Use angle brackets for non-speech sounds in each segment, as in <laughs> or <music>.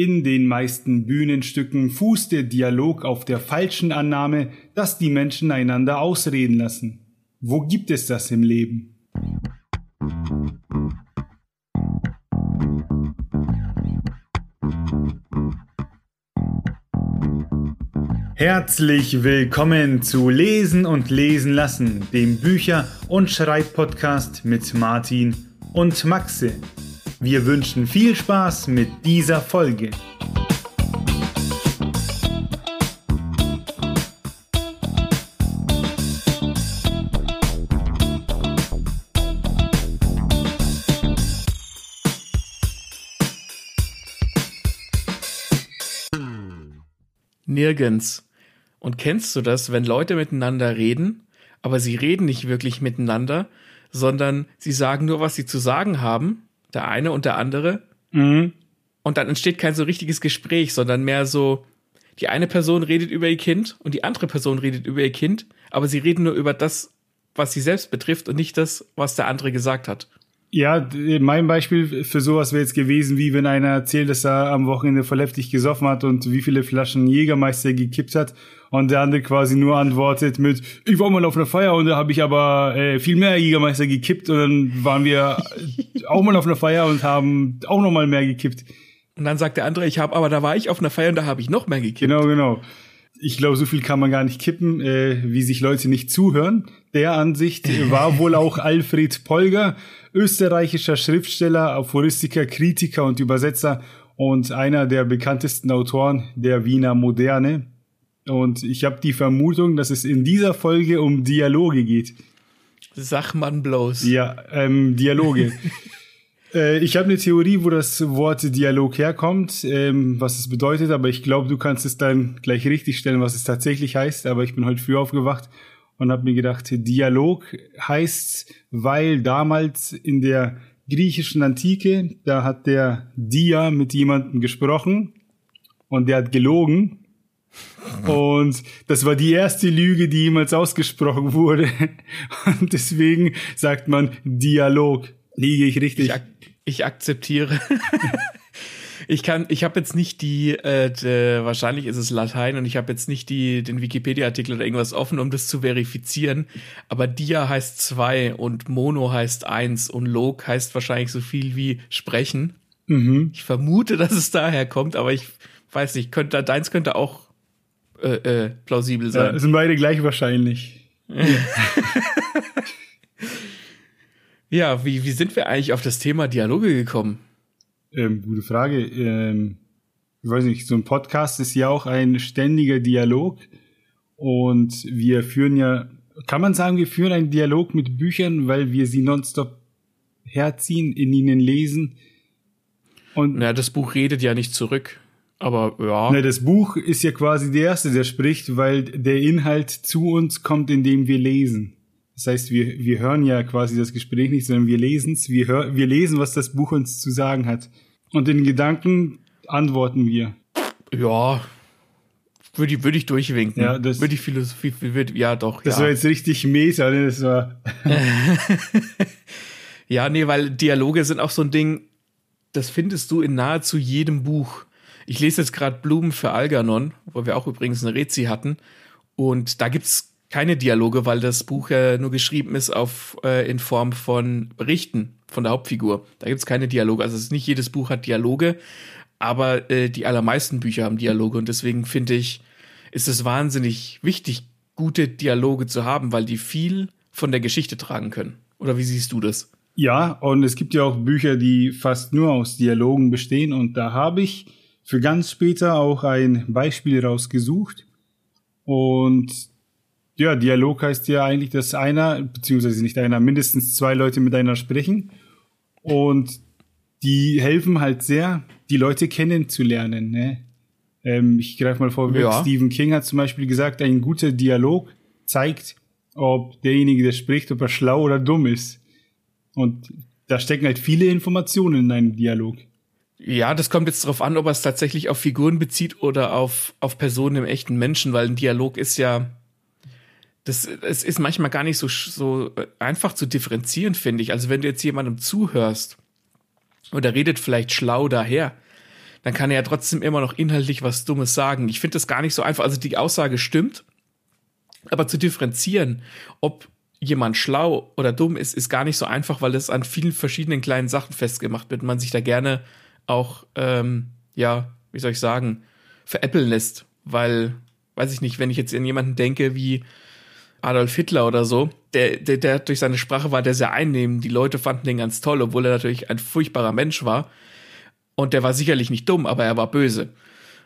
In den meisten Bühnenstücken fußt der Dialog auf der falschen Annahme, dass die Menschen einander ausreden lassen. Wo gibt es das im Leben? Herzlich willkommen zu Lesen und Lesen lassen, dem Bücher- und Schreibpodcast mit Martin und Maxe. Wir wünschen viel Spaß mit dieser Folge. Nirgends. Und kennst du das, wenn Leute miteinander reden, aber sie reden nicht wirklich miteinander, sondern sie sagen nur, was sie zu sagen haben, der eine und der andere, Mhm. und dann entsteht kein so richtiges Gespräch, sondern mehr so, die eine Person redet über ihr Kind und die andere Person redet über ihr Kind, aber sie reden nur über das, was sie selbst betrifft und nicht das, was der andere gesagt hat. Ja, mein Beispiel für sowas wäre jetzt gewesen, wie wenn einer erzählt, dass er am Wochenende voll heftig gesoffen hat und wie viele Flaschen Jägermeister gekippt hat und der andere quasi nur antwortet mit, ich war mal auf einer Feier und da habe ich aber äh, viel mehr Jägermeister gekippt und dann waren wir <laughs> auch mal auf einer Feier und haben auch noch mal mehr gekippt. Und dann sagt der andere, ich habe, aber da war ich auf einer Feier und da habe ich noch mehr gekippt. Genau, genau. Ich glaube, so viel kann man gar nicht kippen, äh, wie sich Leute nicht zuhören. Der Ansicht war wohl auch <laughs> Alfred Polger, österreichischer Schriftsteller, Aphoristiker, Kritiker und Übersetzer und einer der bekanntesten Autoren der Wiener Moderne. Und ich habe die Vermutung, dass es in dieser Folge um Dialoge geht. Sag man bloß. Ja, ähm, Dialoge. <laughs> äh, ich habe eine Theorie, wo das Wort Dialog herkommt, ähm, was es bedeutet, aber ich glaube, du kannst es dann gleich richtig stellen, was es tatsächlich heißt. Aber ich bin heute früh aufgewacht und habe mir gedacht, Dialog heißt, weil damals in der griechischen Antike, da hat der Dia mit jemandem gesprochen und der hat gelogen. Und das war die erste Lüge, die jemals ausgesprochen wurde. <laughs> Und deswegen sagt man Dialog. Liege ich richtig? Ich, ak ich akzeptiere. <laughs> ich kann, ich habe jetzt nicht die, äh, de, wahrscheinlich ist es Latein und ich habe jetzt nicht die, den Wikipedia-Artikel oder irgendwas offen, um das zu verifizieren. Aber Dia heißt zwei und Mono heißt eins und Log heißt wahrscheinlich so viel wie sprechen. mhm. Ich vermute, dass es daher kommt, aber ich weiß nicht, könnte, deins könnte auch äh, äh, plausibel sein. Ja, sind beide gleich wahrscheinlich. <laughs> Ja, wie, wie sind wir eigentlich auf das Thema Dialoge gekommen? Ähm, gute Frage. Ähm, ich weiß nicht, so ein Podcast ist ja auch ein ständiger Dialog. Und wir führen ja, kann man sagen, wir führen einen Dialog mit Büchern, weil wir sie nonstop herziehen, in ihnen lesen. Und Na, das Buch redet ja nicht zurück. Aber ja. Na, das Buch ist ja quasi der erste, der spricht, weil der Inhalt zu uns kommt, indem wir lesen. Das heißt, wir, wir hören ja quasi das Gespräch nicht, sondern wir lesen es. Wir, hör, wir lesen, was das Buch uns zu sagen hat. Und in Gedanken antworten wir. Ja, würde ich, würde ich durchwinken. Ja, das- würde ich Philosophie, würde, ja doch. Das ja. war jetzt richtig meta, ne? Das war. <laughs> ja, nee, weil Dialoge sind auch so ein Ding, das findest du in nahezu jedem Buch. Ich lese jetzt gerade Blumen für Algernon, wo wir auch übrigens eine Rezi hatten. Und da gibt's keine Dialoge, weil das Buch ja nur geschrieben ist auf, äh, in Form von Berichten von der Hauptfigur. Da gibt's keine Dialoge. Also nicht jedes Buch hat Dialoge, aber äh, die allermeisten Bücher haben Dialoge. Und deswegen finde ich, ist es wahnsinnig wichtig, gute Dialoge zu haben, weil die viel von der Geschichte tragen können. Oder wie siehst du das? Ja, und es gibt ja auch Bücher, die fast nur aus Dialogen bestehen. Und da habe ich für ganz später auch ein Beispiel rausgesucht. Und ja, Dialog heißt ja eigentlich, dass einer, beziehungsweise nicht einer, mindestens zwei Leute miteinander sprechen. Und die helfen halt sehr, die Leute kennenzulernen. Ne? Ähm, ich greife mal vor, Ja. Stephen King hat zum Beispiel gesagt, ein guter Dialog zeigt, ob derjenige, der spricht, ob er schlau oder dumm ist. Und da stecken halt viele Informationen in einem Dialog. Ja, das kommt jetzt darauf an, ob er es tatsächlich auf Figuren bezieht oder auf, auf Personen im echten Menschen, weil ein Dialog ist ja, das, es ist manchmal gar nicht so, so äh, einfach zu differenzieren, finde ich. Also wenn du jetzt jemandem zuhörst und er redet vielleicht schlau daher, dann kann er ja trotzdem immer noch inhaltlich was Dummes sagen. Ich finde das gar nicht so einfach. Also die Aussage stimmt, aber zu differenzieren, ob jemand schlau oder dumm ist, ist gar nicht so einfach, weil es an vielen verschiedenen kleinen Sachen festgemacht wird man sich da gerne auch, ähm, ja, wie soll ich sagen, veräppeln lässt. Weil, weiß ich nicht, wenn ich jetzt an jemanden denke wie Adolf Hitler oder so, der, der, der durch seine Sprache war der sehr einnehmend. Die Leute fanden den ganz toll, obwohl er natürlich ein furchtbarer Mensch war. Und der war sicherlich nicht dumm, aber er war böse.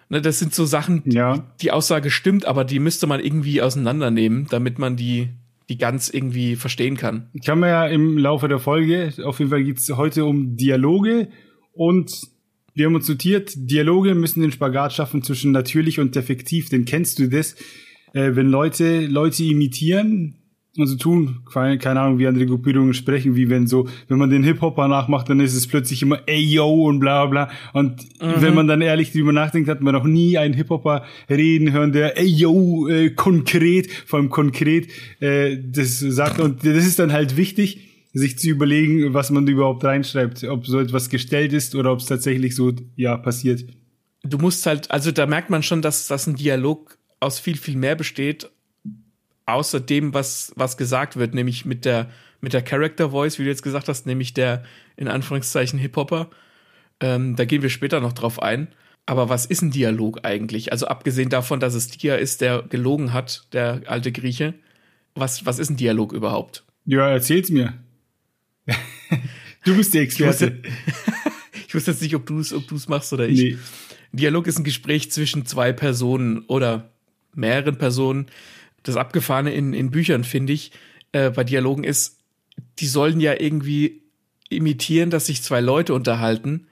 Ne, das sind so Sachen, ja. die Aussage stimmt, aber die müsste man irgendwie auseinandernehmen, damit man die, die ganz irgendwie verstehen kann. Kann man ja im Laufe der Folge, auf jeden Fall geht es heute um Dialoge und wir haben uns notiert, Dialoge müssen den Spagat schaffen zwischen natürlich und effektiv, denn kennst du das? Äh, wenn Leute Leute imitieren, also tun, keine, keine Ahnung, wie andere Gruppierungen sprechen, wie wenn so, wenn man den Hip-Hopper nachmacht, dann ist es plötzlich immer ey yo und bla bla. Und mhm. wenn man dann ehrlich drüber nachdenkt, hat man noch nie einen Hip-Hopper reden hören, der ey yo äh, konkret, vor allem konkret, äh, das sagt. Und das ist dann halt wichtig, sich zu überlegen, was man überhaupt reinschreibt, ob so etwas gestellt ist oder ob es tatsächlich so ja passiert. Du musst halt, also da merkt man schon, dass das ein Dialog aus viel, viel mehr besteht außer dem, was, was gesagt wird, nämlich mit der, mit der Character Voice, wie du jetzt gesagt hast, nämlich der in Anführungszeichen Hip-Hopper. Ähm, da gehen wir später noch drauf ein. Aber was ist ein Dialog eigentlich? Also abgesehen davon, dass es Dia ist, der gelogen hat, der alte Grieche. Was, was ist ein Dialog überhaupt? Ja, erzähl's mir. Du bist der Experte. <laughs> Ich wusste, jetzt nicht, ob du es ob du's machst oder ich. Nee. Dialog ist ein Gespräch zwischen zwei Personen oder mehreren Personen, das Abgefahrene in, in Büchern, finde ich, äh, bei Dialogen ist, die sollen ja irgendwie imitieren, dass sich zwei Leute unterhalten,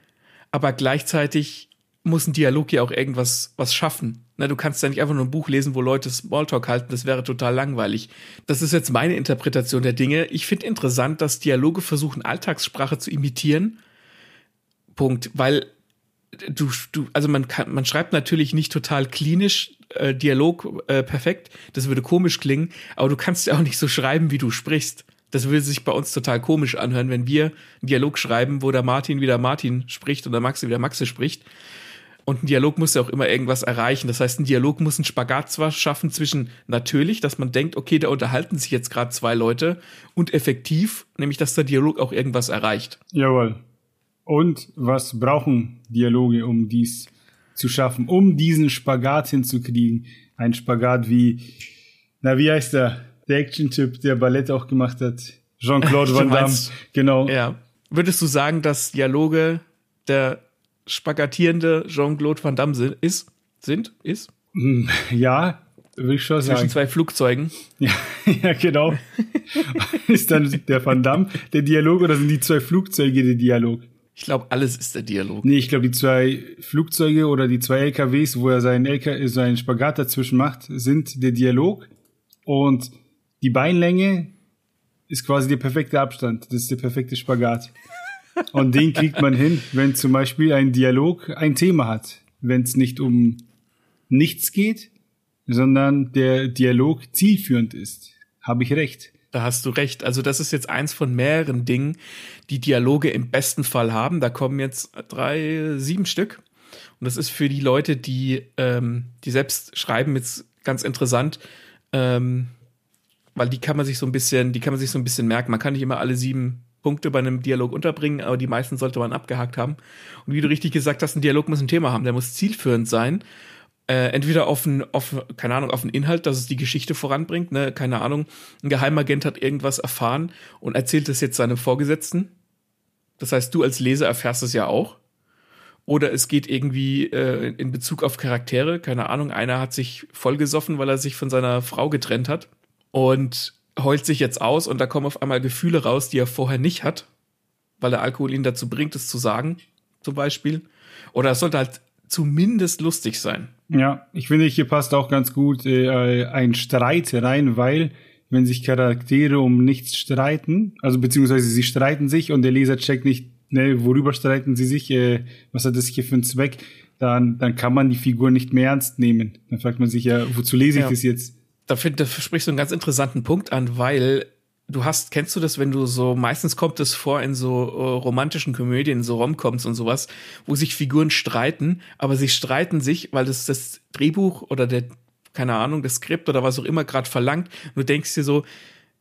aber gleichzeitig muss ein Dialog ja auch irgendwas was schaffen. Na, du kannst ja nicht einfach nur ein Buch lesen, wo Leute Smalltalk halten, das wäre total langweilig. Das ist jetzt meine Interpretation der Dinge. Ich finde interessant, dass Dialoge versuchen, Alltagssprache zu imitieren. Punkt. Weil du, du, also man kann, man schreibt natürlich nicht total klinisch äh, Dialog äh, perfekt. Das würde komisch klingen, aber du kannst ja auch nicht so schreiben, wie du sprichst. Das würde sich bei uns total komisch anhören, wenn wir einen Dialog schreiben, wo der Martin wieder Martin spricht und der Maxi wieder Maxe spricht. Und ein Dialog muss ja auch immer irgendwas erreichen. Das heißt, ein Dialog muss einen Spagat zwar schaffen zwischen natürlich, dass man denkt, okay, da unterhalten sich jetzt gerade zwei Leute und effektiv, nämlich dass der Dialog auch irgendwas erreicht. Jawohl. Und was brauchen Dialoge, um dies zu schaffen, um diesen Spagat hinzukriegen? Ein Spagat wie, na, wie heißt der? Der Action-Typ, der Ballett auch gemacht hat. Jean-Claude <laughs> Van Damme. Genau. Ja. Würdest du sagen, dass Dialoge der spagatierende Jean-Claude Van Damme sind, ist? Sind? Ist? Hm, ja, würde ich schon sagen. Zwischen zwei Flugzeugen. <laughs> Ja, ja genau. <laughs> ist dann der Van Damme der Dialog oder sind die zwei Flugzeuge der Dialog? Ich glaube, alles ist der Dialog. Nee, ich glaube, die zwei Flugzeuge oder die zwei LKWs, wo er seinen, LK, seinen Spagat dazwischen macht, sind der Dialog. Und die Beinlänge ist quasi der perfekte Abstand. Das ist der perfekte Spagat. Und den kriegt man hin, wenn zum Beispiel ein Dialog ein Thema hat. Wenn es nicht um nichts geht, sondern der Dialog zielführend ist. Habe ich recht. Da hast du recht. Also das ist jetzt eins von mehreren Dingen, die Dialoge im besten Fall haben. Da kommen jetzt drei, sieben Stück. Und das ist für die Leute, die, ähm, die selbst schreiben, jetzt ganz interessant, ähm, weil die kann man sich so ein bisschen, die kann man sich so ein bisschen merken. Man kann nicht immer alle sieben Punkte bei einem Dialog unterbringen, aber die meisten sollte man abgehakt haben. Und wie du richtig gesagt hast, ein Dialog muss ein Thema haben, der muss zielführend sein. Äh, entweder auf ein, auf, keine Ahnung, auf einen Inhalt, dass es die Geschichte voranbringt, ne, keine Ahnung, ein Geheimagent hat irgendwas erfahren und erzählt es jetzt seinem Vorgesetzten. Das heißt, du als Leser erfährst es ja auch. Oder es geht irgendwie äh, in Bezug auf Charaktere, keine Ahnung, einer hat sich vollgesoffen, weil er sich von seiner Frau getrennt hat. Und heult sich jetzt aus und da kommen auf einmal Gefühle raus, die er vorher nicht hat, weil der Alkohol ihn dazu bringt, es zu sagen, zum Beispiel. Oder es sollte halt zumindest lustig sein. Ja, ich finde, hier passt auch ganz gut äh, ein Streit rein, weil wenn sich Charaktere um nichts streiten, also beziehungsweise sie streiten sich und der Leser checkt nicht, ne, worüber streiten sie sich, äh, was hat das hier für einen Zweck, dann, dann kann man die Figur nicht mehr ernst nehmen. Dann fragt man sich ja, wozu lese ich ja. das jetzt? Da, find, da sprichst du einen ganz interessanten Punkt an, weil du hast, kennst du das, wenn du so, meistens kommt es vor in so uh, romantischen Komödien, so Romcoms und sowas, wo sich Figuren streiten, aber sie streiten sich, weil das das Drehbuch oder der, keine Ahnung, das Skript oder was auch immer gerade verlangt. Und du denkst dir so,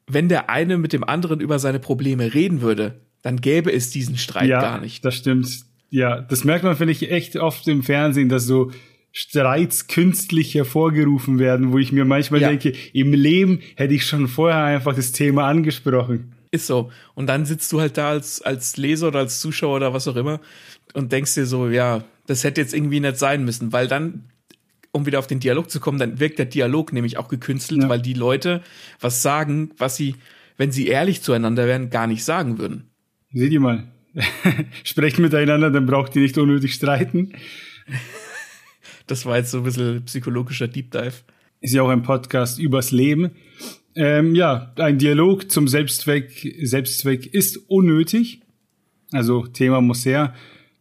wenn der eine mit dem anderen über seine Probleme reden würde, dann gäbe es diesen Streit ja, gar nicht. Das stimmt. Ja, das merkt man, finde ich, echt oft im Fernsehen, dass so Streits künstlich hervorgerufen werden, wo ich mir manchmal ja. denke, im Leben hätte ich schon vorher einfach das Thema angesprochen. Ist so. Und dann sitzt du halt da als, als Leser oder als Zuschauer oder was auch immer und denkst dir so, ja, das hätte jetzt irgendwie nicht sein müssen, weil dann, um wieder auf den Dialog zu kommen, dann wirkt der Dialog nämlich auch gekünstelt, ja. weil die Leute was sagen, was sie, wenn sie ehrlich zueinander wären, gar nicht sagen würden. Seht ihr mal. <laughs> Sprecht miteinander, dann braucht ihr nicht unnötig streiten. Das war jetzt so ein bisschen psychologischer Deep Dive. Ist ja auch ein Podcast übers Leben. Ähm, ja, ein Dialog zum Selbstzweck, Selbstzweck ist unnötig. Also Thema muss her.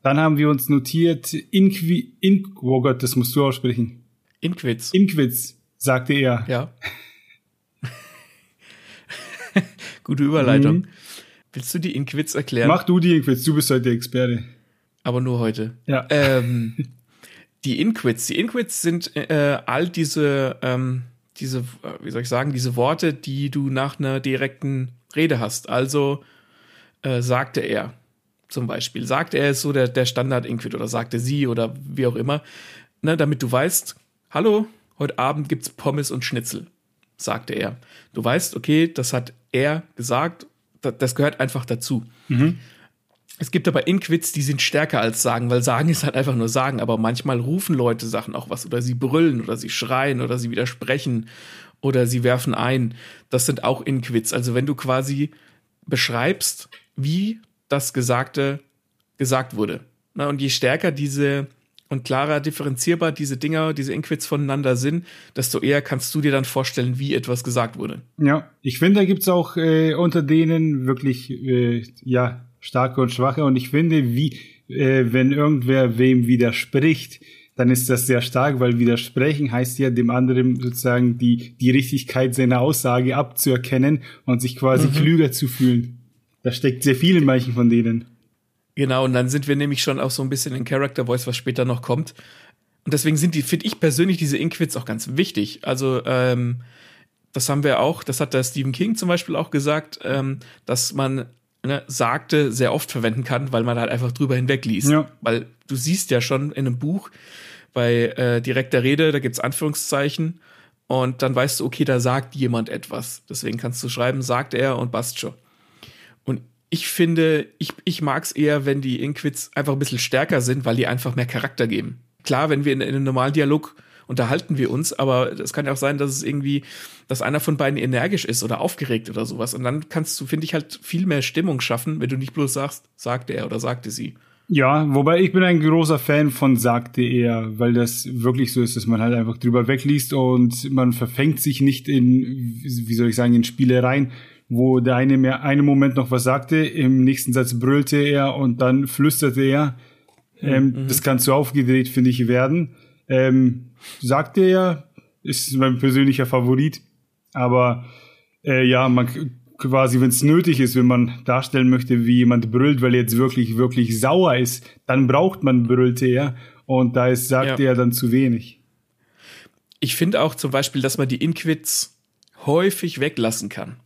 Dann haben wir uns notiert, Inqui, in, oh Gott, das musst du aussprechen. Inquits. Inquits, sagte er. Ja. <laughs> Gute Überleitung. Mhm. Willst du die Inquits erklären? Mach du die Inquits, du bist heute der Experte. Aber nur heute. Ja. Ähm, <laughs> die Inquits. Die Inquits sind äh, all diese, ähm, diese, wie soll ich sagen, diese Worte, die du nach einer direkten Rede hast. Also äh, sagte er zum Beispiel. Sagte er ist so der, der Standard-Inquit oder sagte sie oder wie auch immer. Ne, damit du weißt, hallo, heute Abend gibt's Pommes und Schnitzel, sagte er. Du weißt, okay, das hat er gesagt, das gehört einfach dazu. Mhm. Es gibt aber Inquits, die sind stärker als Sagen, weil Sagen ist halt einfach nur Sagen, aber manchmal rufen Leute Sachen auch was oder sie brüllen oder sie schreien oder sie widersprechen oder sie werfen ein. Das sind auch Inquits. Also wenn du quasi beschreibst, wie das Gesagte gesagt wurde. Na, und je stärker diese und klarer differenzierbar diese Dinger, diese Inquits voneinander sind, desto eher kannst du dir dann vorstellen, wie etwas gesagt wurde. Ja, ich finde, da gibt's auch äh, unter denen wirklich äh, ja starke und schwache. Und ich finde, wie, äh, wenn irgendwer wem widerspricht, dann ist das sehr stark, weil widersprechen heißt ja dem anderen sozusagen die, die Richtigkeit seiner Aussage abzuerkennen und sich quasi mhm. klüger zu fühlen. Da steckt sehr viel in manchen von denen. Genau, und dann sind wir nämlich schon auch so ein bisschen in Character Voice, was später noch kommt. Und deswegen sind die, finde ich persönlich, diese Inquits auch ganz wichtig. Also, ähm, das haben wir auch, das hat der Stephen King zum Beispiel auch gesagt, ähm, dass man ne, sagte sehr oft verwenden kann, weil man halt einfach drüber hinweg liest. Ja. Weil du siehst ja schon in einem Buch bei äh, direkter Rede, da gibt's Anführungszeichen und dann weißt du, okay, da sagt jemand etwas. Deswegen kannst du schreiben, sagt er und passt schon. Und ich finde, ich, ich mag es eher, wenn die Inquits einfach ein bisschen stärker sind, weil die einfach mehr Charakter geben. Klar, wenn wir in, in einem normalen Dialog unterhalten wir uns, aber es kann ja auch sein, dass es irgendwie, dass einer von beiden energisch ist oder aufgeregt oder sowas. Und dann kannst du, finde ich, halt viel mehr Stimmung schaffen, wenn du nicht bloß sagst, sagte er oder sagte sie. Ja, wobei ich bin ein großer Fan von sagte er, weil das wirklich so ist, dass man halt einfach drüber wegliest und man verfängt sich nicht in, wie soll ich sagen, in Spielereien, wo der eine mir einen Moment noch was sagte, im nächsten Satz brüllte er und dann flüsterte er. Ähm, mhm. Das kann zu aufgedreht, finde ich, werden. Ähm, sagte er, ist mein persönlicher Favorit. Aber äh, ja, man quasi, wenn es nötig ist, wenn man darstellen möchte, wie jemand brüllt, weil er jetzt wirklich, wirklich sauer ist, dann braucht man brüllte er. Und da ist, sagte ja. er dann zu wenig. Ich finde auch zum Beispiel, dass man die Inquits häufig weglassen kann.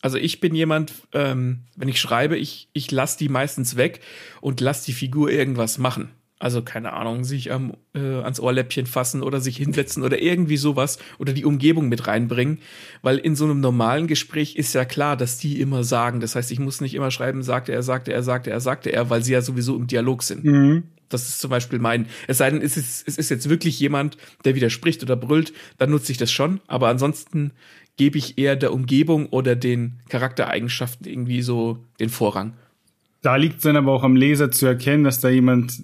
Also ich bin jemand, ähm, wenn ich schreibe, ich, ich lasse die meistens weg und lasse die Figur irgendwas machen. Also keine Ahnung, sich am, äh, ans Ohrläppchen fassen oder sich hinsetzen oder irgendwie sowas oder die Umgebung mit reinbringen. Weil in so einem normalen Gespräch ist ja klar, dass die immer sagen. Das heißt, ich muss nicht immer schreiben, sagte er, sagte er, sagte er, sagte er, weil sie ja sowieso im Dialog sind. Mhm. Das ist zum Beispiel mein. Es sei denn, es ist, es ist jetzt wirklich jemand, der widerspricht oder brüllt, dann nutze ich das schon. Aber ansonsten gebe ich eher der Umgebung oder den Charaktereigenschaften irgendwie so den Vorrang. Da liegt es dann aber auch am Leser zu erkennen, dass da jemand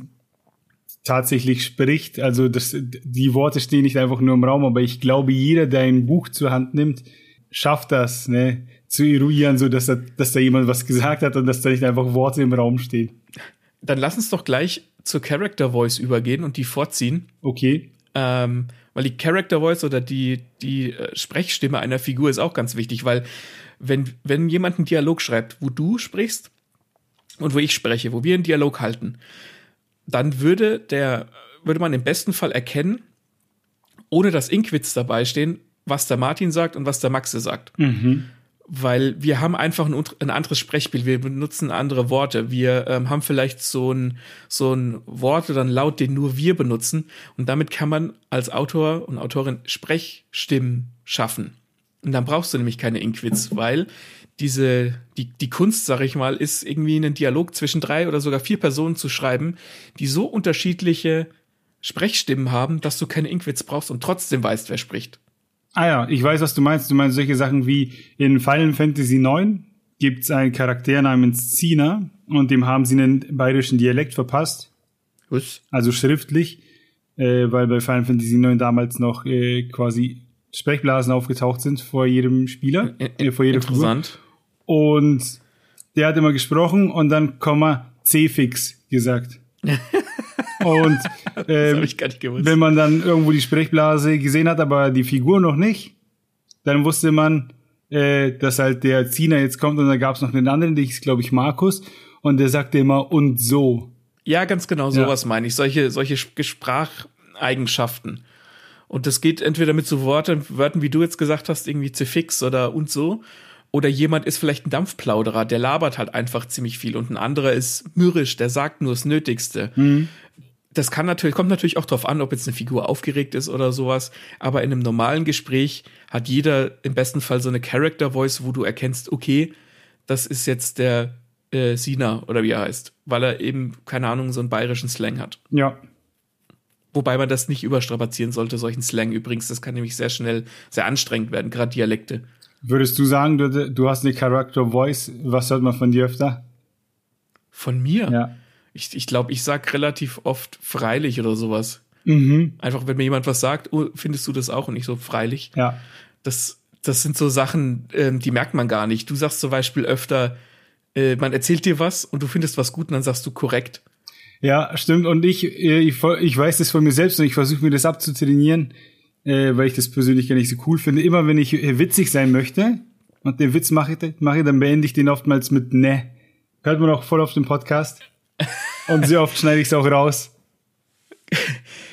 tatsächlich spricht. Also das, die Worte stehen nicht einfach nur im Raum, aber ich glaube, jeder, der ein Buch zur Hand nimmt, schafft das, ne, zu eruieren, so dass da, dass da jemand was gesagt hat und dass da nicht einfach Worte im Raum stehen. Dann lass uns doch gleich zur Character Voice übergehen und die vorziehen. Okay. Ähm, weil die Character Voice oder die, die äh, Sprechstimme einer Figur ist auch ganz wichtig, weil wenn, wenn jemand einen Dialog schreibt, wo du sprichst und wo ich spreche, wo wir einen Dialog halten, dann würde der, würde man im besten Fall erkennen, ohne dass Inkwits dabei stehen, was der Martin sagt und was der Maxe sagt. Mhm. Weil wir haben einfach ein, ein, anderes Sprechbild, wir benutzen andere Worte. Wir ähm, haben vielleicht so ein, so ein Wort oder ein Laut, den nur wir benutzen. Und damit kann man als Autor und Autorin Sprechstimmen schaffen. Und dann brauchst du nämlich keine Inkwits, weil diese, die, die Kunst, sag ich mal, ist irgendwie einen Dialog zwischen drei oder sogar vier Personen zu schreiben, die so unterschiedliche Sprechstimmen haben, dass du keine Inkwits brauchst und trotzdem weißt, wer spricht. Ah ja, ich weiß, was du meinst. Du meinst solche Sachen wie in Final Fantasy IX gibt es einen Charakter namens Zina und dem haben sie einen bayerischen Dialekt verpasst. Was? Also schriftlich, äh, weil bei Final Fantasy IX damals noch äh, quasi Sprechblasen aufgetaucht sind vor jedem Spieler, äh, vor jedem Interessant. Figur. Und der hat immer gesprochen und dann Komma C-Fix gesagt. <laughs> und ähm, wenn man dann irgendwo die Sprechblase gesehen hat, aber die Figur noch nicht, dann wusste man, äh, dass halt der Ziener jetzt kommt und dann gab es noch einen anderen, der hieß, glaube ich, Markus, und der sagte immer und so. Ja, ganz genau, sowas ja. meine ich. Solche, solche Spracheigenschaften. Und das geht entweder mit so Worten, Wörtern, wie du jetzt gesagt hast, irgendwie zu fix oder und so. Oder jemand ist vielleicht ein Dampfplauderer, der labert halt einfach ziemlich viel und ein anderer ist mürrisch, der sagt nur das Nötigste. Mhm. Das kann natürlich, kommt natürlich auch darauf an, ob jetzt eine Figur aufgeregt ist oder sowas. Aber in einem normalen Gespräch hat jeder im besten Fall so eine Character Voice, wo du erkennst, okay, das ist jetzt der äh, Sina oder wie er heißt, weil er eben, keine Ahnung, so einen bayerischen Slang hat. Ja. Wobei man das nicht überstrapazieren sollte, solchen Slang übrigens. Das kann nämlich sehr schnell sehr anstrengend werden, gerade Dialekte. Würdest du sagen, du, du hast eine Character Voice? Was hört man von dir öfter? Von mir? Ja. Ich, ich glaube, ich sag relativ oft freilich oder sowas. Mhm. Einfach, wenn mir jemand was sagt, oh, findest du das auch und nicht so freilich. Ja. Das, das sind so Sachen, ähm, die merkt man gar nicht. Du sagst zum Beispiel öfter, äh, man erzählt dir was und du findest was gut und dann sagst du korrekt. Ja, stimmt. Und ich, äh, ich, ich weiß das von mir selbst und ich versuche mir das abzutrainieren äh, weil ich das persönlich gar nicht so cool finde. Immer wenn ich äh, witzig sein möchte und den Witz mache, mache dann beende ich den oftmals mit ne. Hört man auch voll auf dem Podcast. Und sehr oft schneide ich es auch raus.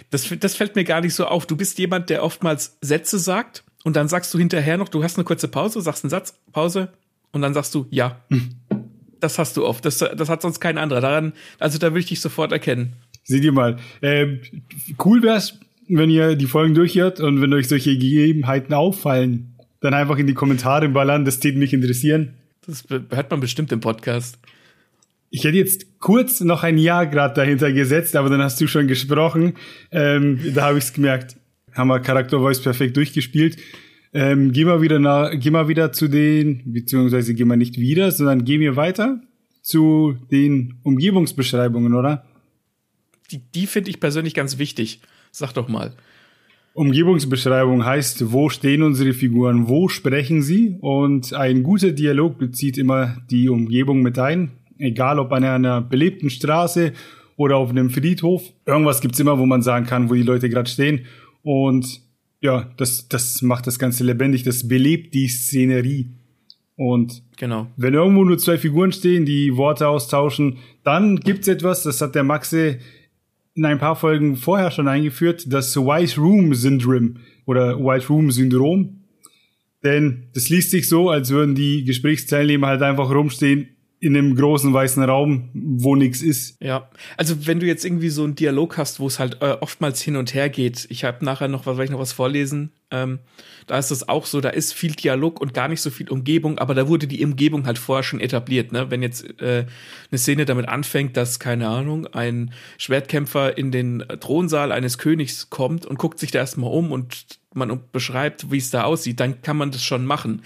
Das, das fällt mir gar nicht so auf. Du bist jemand, der oftmals Sätze sagt und dann sagst du hinterher noch, du hast eine kurze Pause, sagst einen Satz, Pause und dann sagst du ja. Das hast du oft. Das, das hat sonst kein anderer. Daran, also da will ich dich sofort erkennen. Sieh dir mal. Ähm, cool wär's, wenn ihr die Folgen durchhört und wenn euch solche Gegebenheiten auffallen, dann einfach in die Kommentare ballern, das täte mich interessieren. Das hört man bestimmt im Podcast. Ich hätte jetzt kurz noch ein Jahr gerade dahinter gesetzt, aber dann hast du schon gesprochen. Ähm, da habe ich es gemerkt. Haben wir Charakter Voice perfekt durchgespielt. Ähm, gehen wir wieder nach, gehen wir wieder zu den, beziehungsweise gehen wir nicht wieder, sondern gehen wir weiter zu den Umgebungsbeschreibungen, oder? Die, die finde ich persönlich ganz wichtig. Sag doch mal. Umgebungsbeschreibung heißt, wo stehen unsere Figuren, wo sprechen sie? Und ein guter Dialog bezieht immer die Umgebung mit ein. Egal ob an einer belebten Straße oder auf einem Friedhof. Irgendwas gibt's immer, wo man sagen kann, wo die Leute gerade stehen. Und ja, das, das macht das Ganze lebendig, das belebt die Szenerie. Und genau. wenn irgendwo nur zwei Figuren stehen, die Worte austauschen, dann gibt's etwas, das hat der Maxe in ein paar Folgen vorher schon eingeführt, das White Room Syndrome oder White Room Syndrom. Denn das liest sich so, als würden die Gesprächsteilnehmer halt einfach rumstehen in einem großen weißen Raum, wo nichts ist. Ja, also wenn du jetzt irgendwie so einen Dialog hast, wo es halt äh, oftmals hin und her geht, ich habe nachher noch was, weil ich noch was vorlesen, ähm, da ist es auch so, da ist viel Dialog und gar nicht so viel Umgebung, aber da wurde die Umgebung halt vorher schon etabliert, ne? Wenn jetzt äh, eine Szene damit anfängt, dass keine Ahnung ein Schwertkämpfer in den Thronsaal eines Königs kommt und guckt sich da erstmal um und man beschreibt, wie es da aussieht, dann kann man das schon machen.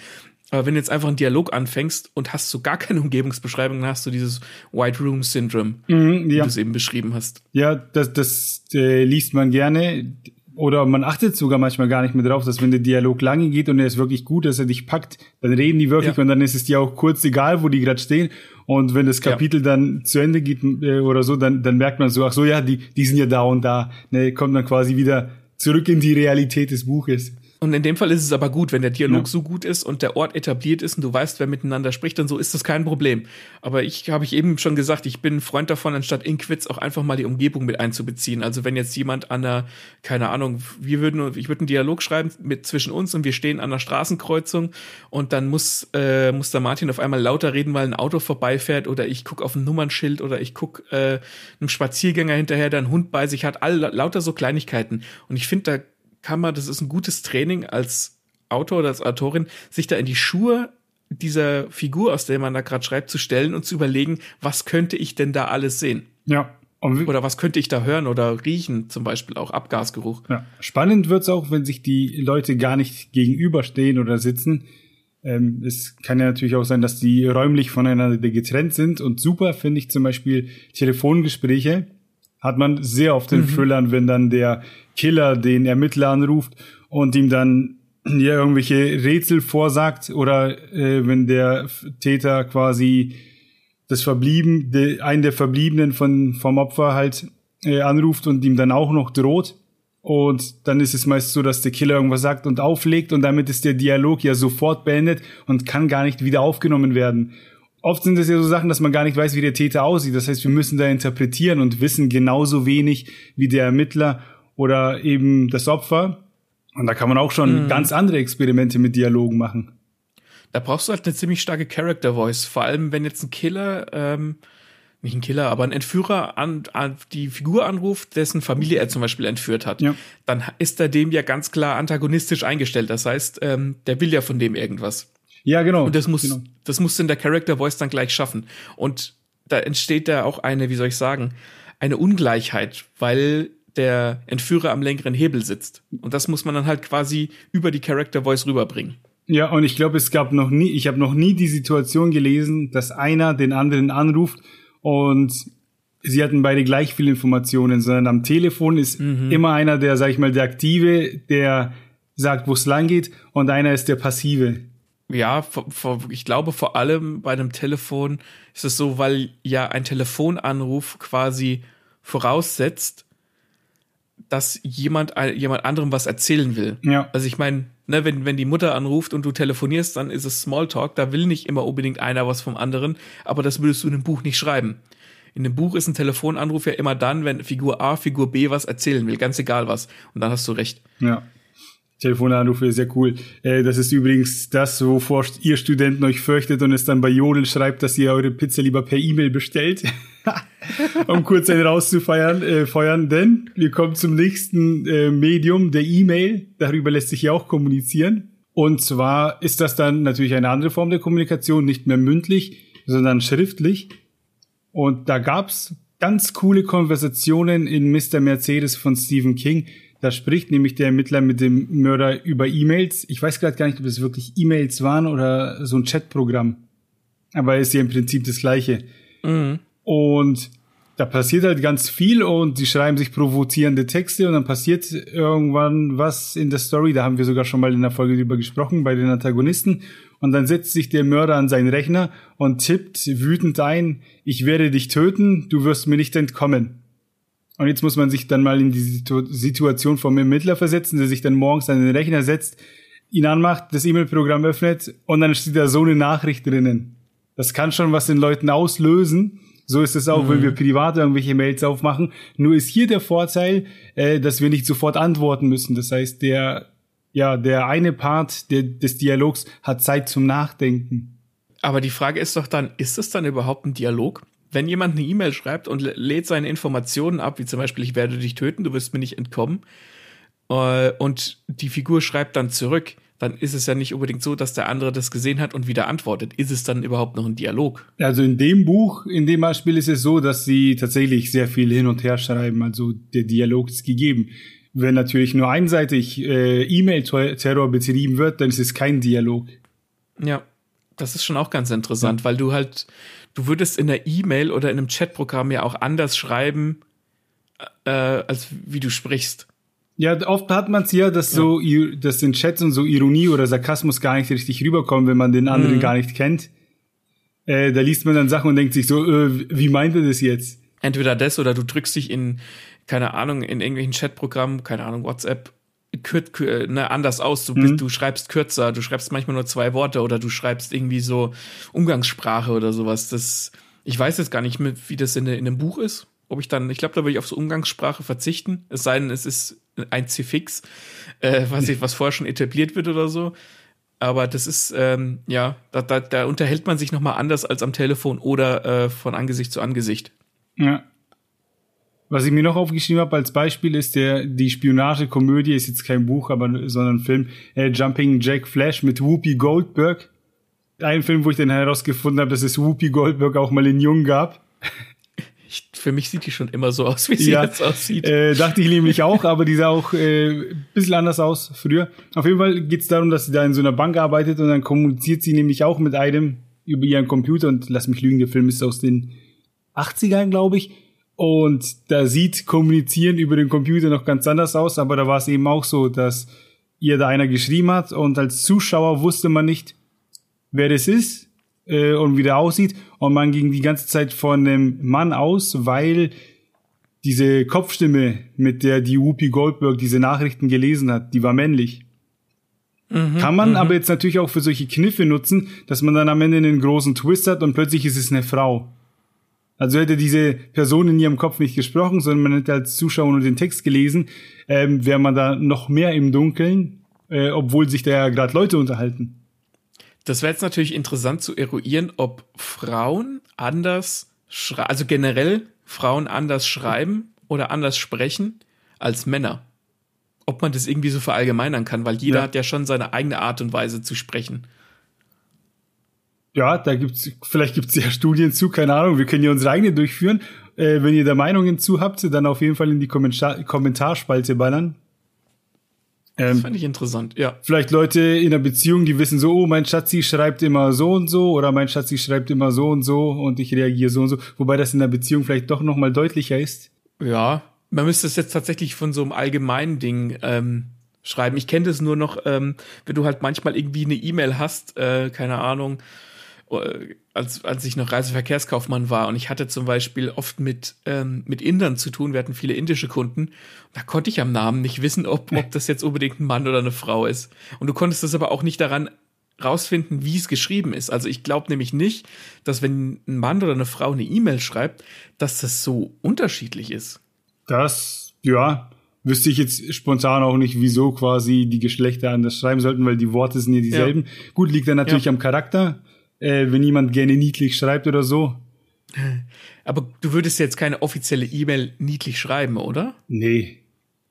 Aber wenn du jetzt einfach einen Dialog anfängst und hast so gar keine Umgebungsbeschreibung, dann hast du dieses White Room Syndrome, mhm, ja. wie du es eben beschrieben hast. Ja, das, das äh, liest man gerne. Oder man achtet sogar manchmal gar nicht mehr drauf, dass wenn der Dialog lange geht und er ist wirklich gut, dass er dich packt, dann reden die wirklich ja. und dann ist es dir auch kurz egal, wo die gerade stehen. Und wenn das Kapitel ja. dann zu Ende geht äh, oder so, dann, dann merkt man so, ach so, ja, die, die sind ja da und da. Ne, kommt dann quasi wieder zurück in die Realität des Buches. Und in dem Fall ist es aber gut, wenn der Dialog ja. so gut ist und der Ort etabliert ist und du weißt, wer miteinander spricht, dann so ist das kein Problem. Aber ich habe ich eben schon gesagt, ich bin ein Freund davon, anstatt in Quiz auch einfach mal die Umgebung mit einzubeziehen. Also wenn jetzt jemand an der, keine Ahnung, wir würden, ich würde einen Dialog schreiben mit zwischen uns und wir stehen an der Straßenkreuzung und dann muss, äh, muss der Martin auf einmal lauter reden, weil ein Auto vorbeifährt oder ich gucke auf ein Nummernschild oder ich gucke äh, einem Spaziergänger hinterher, der einen Hund bei sich hat, all, lauter so Kleinigkeiten. Und ich finde, da kann man, das ist ein gutes Training als Autor oder als Autorin, sich da in die Schuhe dieser Figur, aus der man da gerade schreibt, zu stellen und zu überlegen, was könnte ich denn da alles sehen? Ja. Oder was könnte ich da hören oder riechen, zum Beispiel auch Abgasgeruch. Ja. Spannend wird's auch, wenn sich die Leute gar nicht gegenüberstehen oder sitzen. Ähm, es kann ja natürlich auch sein, dass die räumlich voneinander getrennt sind. Und super finde ich zum Beispiel Telefongespräche. Hat man sehr oft in mhm. Thrillern, wenn dann der Killer den Ermittler anruft und ihm dann ja irgendwelche Rätsel vorsagt oder äh, wenn der Täter quasi das Verblieben, de, einen der Verbliebenen von, vom Opfer halt äh, anruft und ihm dann auch noch droht. Und dann ist es meist so, dass der Killer irgendwas sagt und auflegt und damit ist der Dialog ja sofort beendet und kann gar nicht wieder aufgenommen werden. Oft sind es ja so Sachen, dass man gar nicht weiß, wie der Täter aussieht. Das heißt, wir müssen da interpretieren und wissen genauso wenig wie der Ermittler oder eben das Opfer. Und da kann man auch schon mhm. ganz andere Experimente mit Dialogen machen. Da brauchst du halt eine ziemlich starke Character Voice. Vor allem, wenn jetzt ein Killer, ähm, nicht ein Killer, aber ein Entführer an, an die Figur anruft, dessen Familie er zum Beispiel entführt hat, ja. dann ist er dem ja ganz klar antagonistisch eingestellt. Das heißt, ähm, der will ja von dem irgendwas. Ja, genau. Und das muss, genau. das musst du in der Character Voice dann gleich schaffen. Und da entsteht da auch eine, wie soll ich sagen, eine Ungleichheit, weil der Entführer am längeren Hebel sitzt. Und das muss man dann halt quasi über die Character Voice rüberbringen. Ja, und ich glaube, es gab noch nie, ich habe noch nie die Situation gelesen, dass einer den anderen anruft und sie hatten beide gleich viele Informationen, sondern am Telefon ist mhm. immer einer, der, sag ich mal, der Aktive, der sagt, wo es lang geht, und einer ist der Passive. Ja, vor, vor, ich glaube vor allem bei einem Telefon ist es so, weil ja ein Telefonanruf quasi voraussetzt, dass jemand jemand anderem was erzählen will. Ja. Also ich meine, ne, wenn wenn die Mutter anruft und du telefonierst, dann ist es Smalltalk. Da will nicht immer unbedingt einer was vom anderen, aber das würdest du in einem Buch nicht schreiben. In einem Buch ist ein Telefonanruf ja immer dann, wenn Figur A Figur B was erzählen will, ganz egal was. Und dann hast du recht. Ja. Telefonanrufe, sehr cool. Äh, das ist übrigens das, wovor ihr Studenten euch fürchtet und es dann bei Jodel schreibt, dass ihr eure Pizza lieber per E-Mail bestellt. <laughs> um kurz einen rauszufeiern, äh, feuern, denn wir kommen zum nächsten äh, Medium, der E-Mail. Darüber lässt sich ja auch kommunizieren. Und zwar ist das dann natürlich eine andere Form der Kommunikation, nicht mehr mündlich, sondern schriftlich. Und da gab's ganz coole Konversationen in Mr. Mercedes von Stephen King da spricht nämlich der Ermittler mit dem Mörder über E-Mails. Ich weiß gerade gar nicht, ob es wirklich E-Mails waren oder so ein Chatprogramm. Aber ist ja im Prinzip das Gleiche. Mhm. Und da passiert halt ganz viel und die schreiben sich provozierende Texte und dann passiert irgendwann was in der Story. Da haben wir sogar schon mal in der Folge drüber gesprochen bei den Antagonisten. Und dann setzt sich der Mörder an seinen Rechner und tippt wütend ein, ich werde dich töten, du wirst mir nicht entkommen. Und jetzt muss man sich dann mal in die Situation vom Ermittler versetzen, der sich dann morgens an den Rechner setzt, ihn anmacht, das E-Mail-Programm öffnet und dann steht da so eine Nachricht drinnen. Das kann schon was den Leuten auslösen. So ist es auch, mhm. wenn wir privat irgendwelche Mails aufmachen. Nur ist hier der Vorteil, äh, dass wir nicht sofort antworten müssen. Das heißt, der, ja, der eine Part der, des Dialogs hat Zeit zum Nachdenken. Aber die Frage ist doch dann, ist es dann überhaupt ein Dialog? Wenn jemand eine E-Mail schreibt und lädt seine Informationen ab, wie zum Beispiel, ich werde dich töten, du wirst mir nicht entkommen, äh, und die Figur schreibt dann zurück, dann ist es ja nicht unbedingt so, dass der andere das gesehen hat und wieder antwortet. Ist es dann überhaupt noch ein Dialog? Also in dem Buch, in dem Beispiel ist es so, dass sie tatsächlich sehr viel hin und her schreiben. Also der Dialog ist gegeben. Wenn natürlich nur einseitig äh, E-Mail-Terror betrieben wird, dann ist es kein Dialog. Ja, das ist schon auch ganz interessant, ja. weil du halt, du würdest in der E-Mail oder in einem Chatprogramm ja auch anders schreiben, äh, als wie du sprichst. Ja, oft hat man es ja, dass ja. so, dass in Chats und so Ironie oder Sarkasmus gar nicht richtig rüberkommen, wenn man den anderen mhm. gar nicht kennt. Äh, da liest man dann Sachen und denkt sich so, äh, wie meint er das jetzt? Entweder das oder du drückst dich in, keine Ahnung, in irgendwelchen Chatprogrammen, keine Ahnung, WhatsApp, kür, kür, ne, anders aus. Du, bist, mhm. du schreibst kürzer, du schreibst manchmal nur zwei Worte oder du schreibst irgendwie so Umgangssprache oder sowas. Das, ich weiß jetzt gar nicht, mehr, wie das in, in einem Buch ist. Ob ich dann, ich glaube, da würde ich auf so Umgangssprache verzichten. Es sei denn, es ist ein Zifix, äh, was, ich, was vorher schon etabliert wird oder so. Aber das ist, ähm, ja, da, da, da unterhält man sich nochmal anders als am Telefon oder äh, von Angesicht zu Angesicht. Ja. Was ich mir noch aufgeschrieben habe als Beispiel ist der die Spionagekomödie ist jetzt kein Buch, aber sondern ein Film äh, Jumping Jack Flash mit Whoopi Goldberg. Ein Film, wo ich dann herausgefunden habe, dass es Whoopi Goldberg auch mal in Jung gab. Ich, für mich sieht die schon immer so aus, wie sie ja, jetzt aussieht. Äh, dachte ich nämlich auch, aber die sah auch äh, bisschen anders aus früher. Auf jeden Fall geht es darum, dass sie da in so einer Bank arbeitet und dann kommuniziert sie nämlich auch mit einem über ihren Computer und lass mich lügen, der Film ist aus den 80ern, glaube ich. Und da sieht Kommunizieren über den Computer noch ganz anders aus, aber da war es eben auch so, dass ihr da einer geschrieben hat und als Zuschauer wusste man nicht, wer das ist äh, und wie der aussieht und man ging die ganze Zeit von einem Mann aus, weil diese Kopfstimme, mit der die Whoopi Goldberg diese Nachrichten gelesen hat, die war männlich. Mhm, Kann man mhm. aber jetzt natürlich auch für solche Kniffe nutzen, dass man dann am Ende einen großen Twist hat und plötzlich ist es eine Frau. Also hätte diese Person in ihrem Kopf nicht gesprochen, sondern man hätte als Zuschauer nur den Text gelesen, ähm, wäre man da noch mehr im Dunkeln, äh, obwohl sich da ja gerade Leute unterhalten. Das wäre jetzt natürlich interessant zu eruieren, ob Frauen anders schreiben, also generell Frauen anders schreiben oder anders sprechen als Männer. Ob man das irgendwie so verallgemeinern kann, weil jeder ja. hat ja schon seine eigene Art und Weise zu sprechen. Ja, da gibt's, vielleicht gibt's ja <laughs> Studien zu, keine Ahnung, wir können ja unsere eigene durchführen. Äh, wenn ihr da Meinungen zu habt, dann auf jeden Fall in die Kommentar Kommentarspalte ballern. Ähm, das fand ich interessant, ja. Vielleicht Leute in einer Beziehung, die wissen so, oh, mein Schatzi schreibt immer so und so oder mein Schatzi schreibt immer so und so und ich reagiere so und so, wobei das in der Beziehung vielleicht doch nochmal deutlicher ist. Ja, man müsste es jetzt tatsächlich von so einem allgemeinen Ding ähm, schreiben. Ich kenne das nur noch, ähm, wenn du halt manchmal irgendwie eine E-Mail hast, äh, keine Ahnung, als, als ich noch Reiseverkehrskaufmann war und ich hatte zum Beispiel oft mit, ähm, mit Indern zu tun, wir hatten viele indische Kunden, da konnte ich am Namen nicht wissen, ob, ob das jetzt unbedingt ein Mann oder eine Frau ist. Und du konntest das aber auch nicht daran rausfinden, wie es geschrieben ist. Also ich glaube nämlich nicht, dass wenn ein Mann oder eine Frau eine E-Mail schreibt, dass das so unterschiedlich ist. Das, ja, wüsste ich jetzt spontan auch nicht, wieso quasi die Geschlechter anders schreiben sollten, weil die Worte sind ja dieselben. Ja. Gut, liegt dann natürlich ja. am Charakter äh, wenn jemand gerne niedlich schreibt oder so. <laughs> Aber du würdest jetzt keine offizielle E-Mail niedlich schreiben, oder? Nee.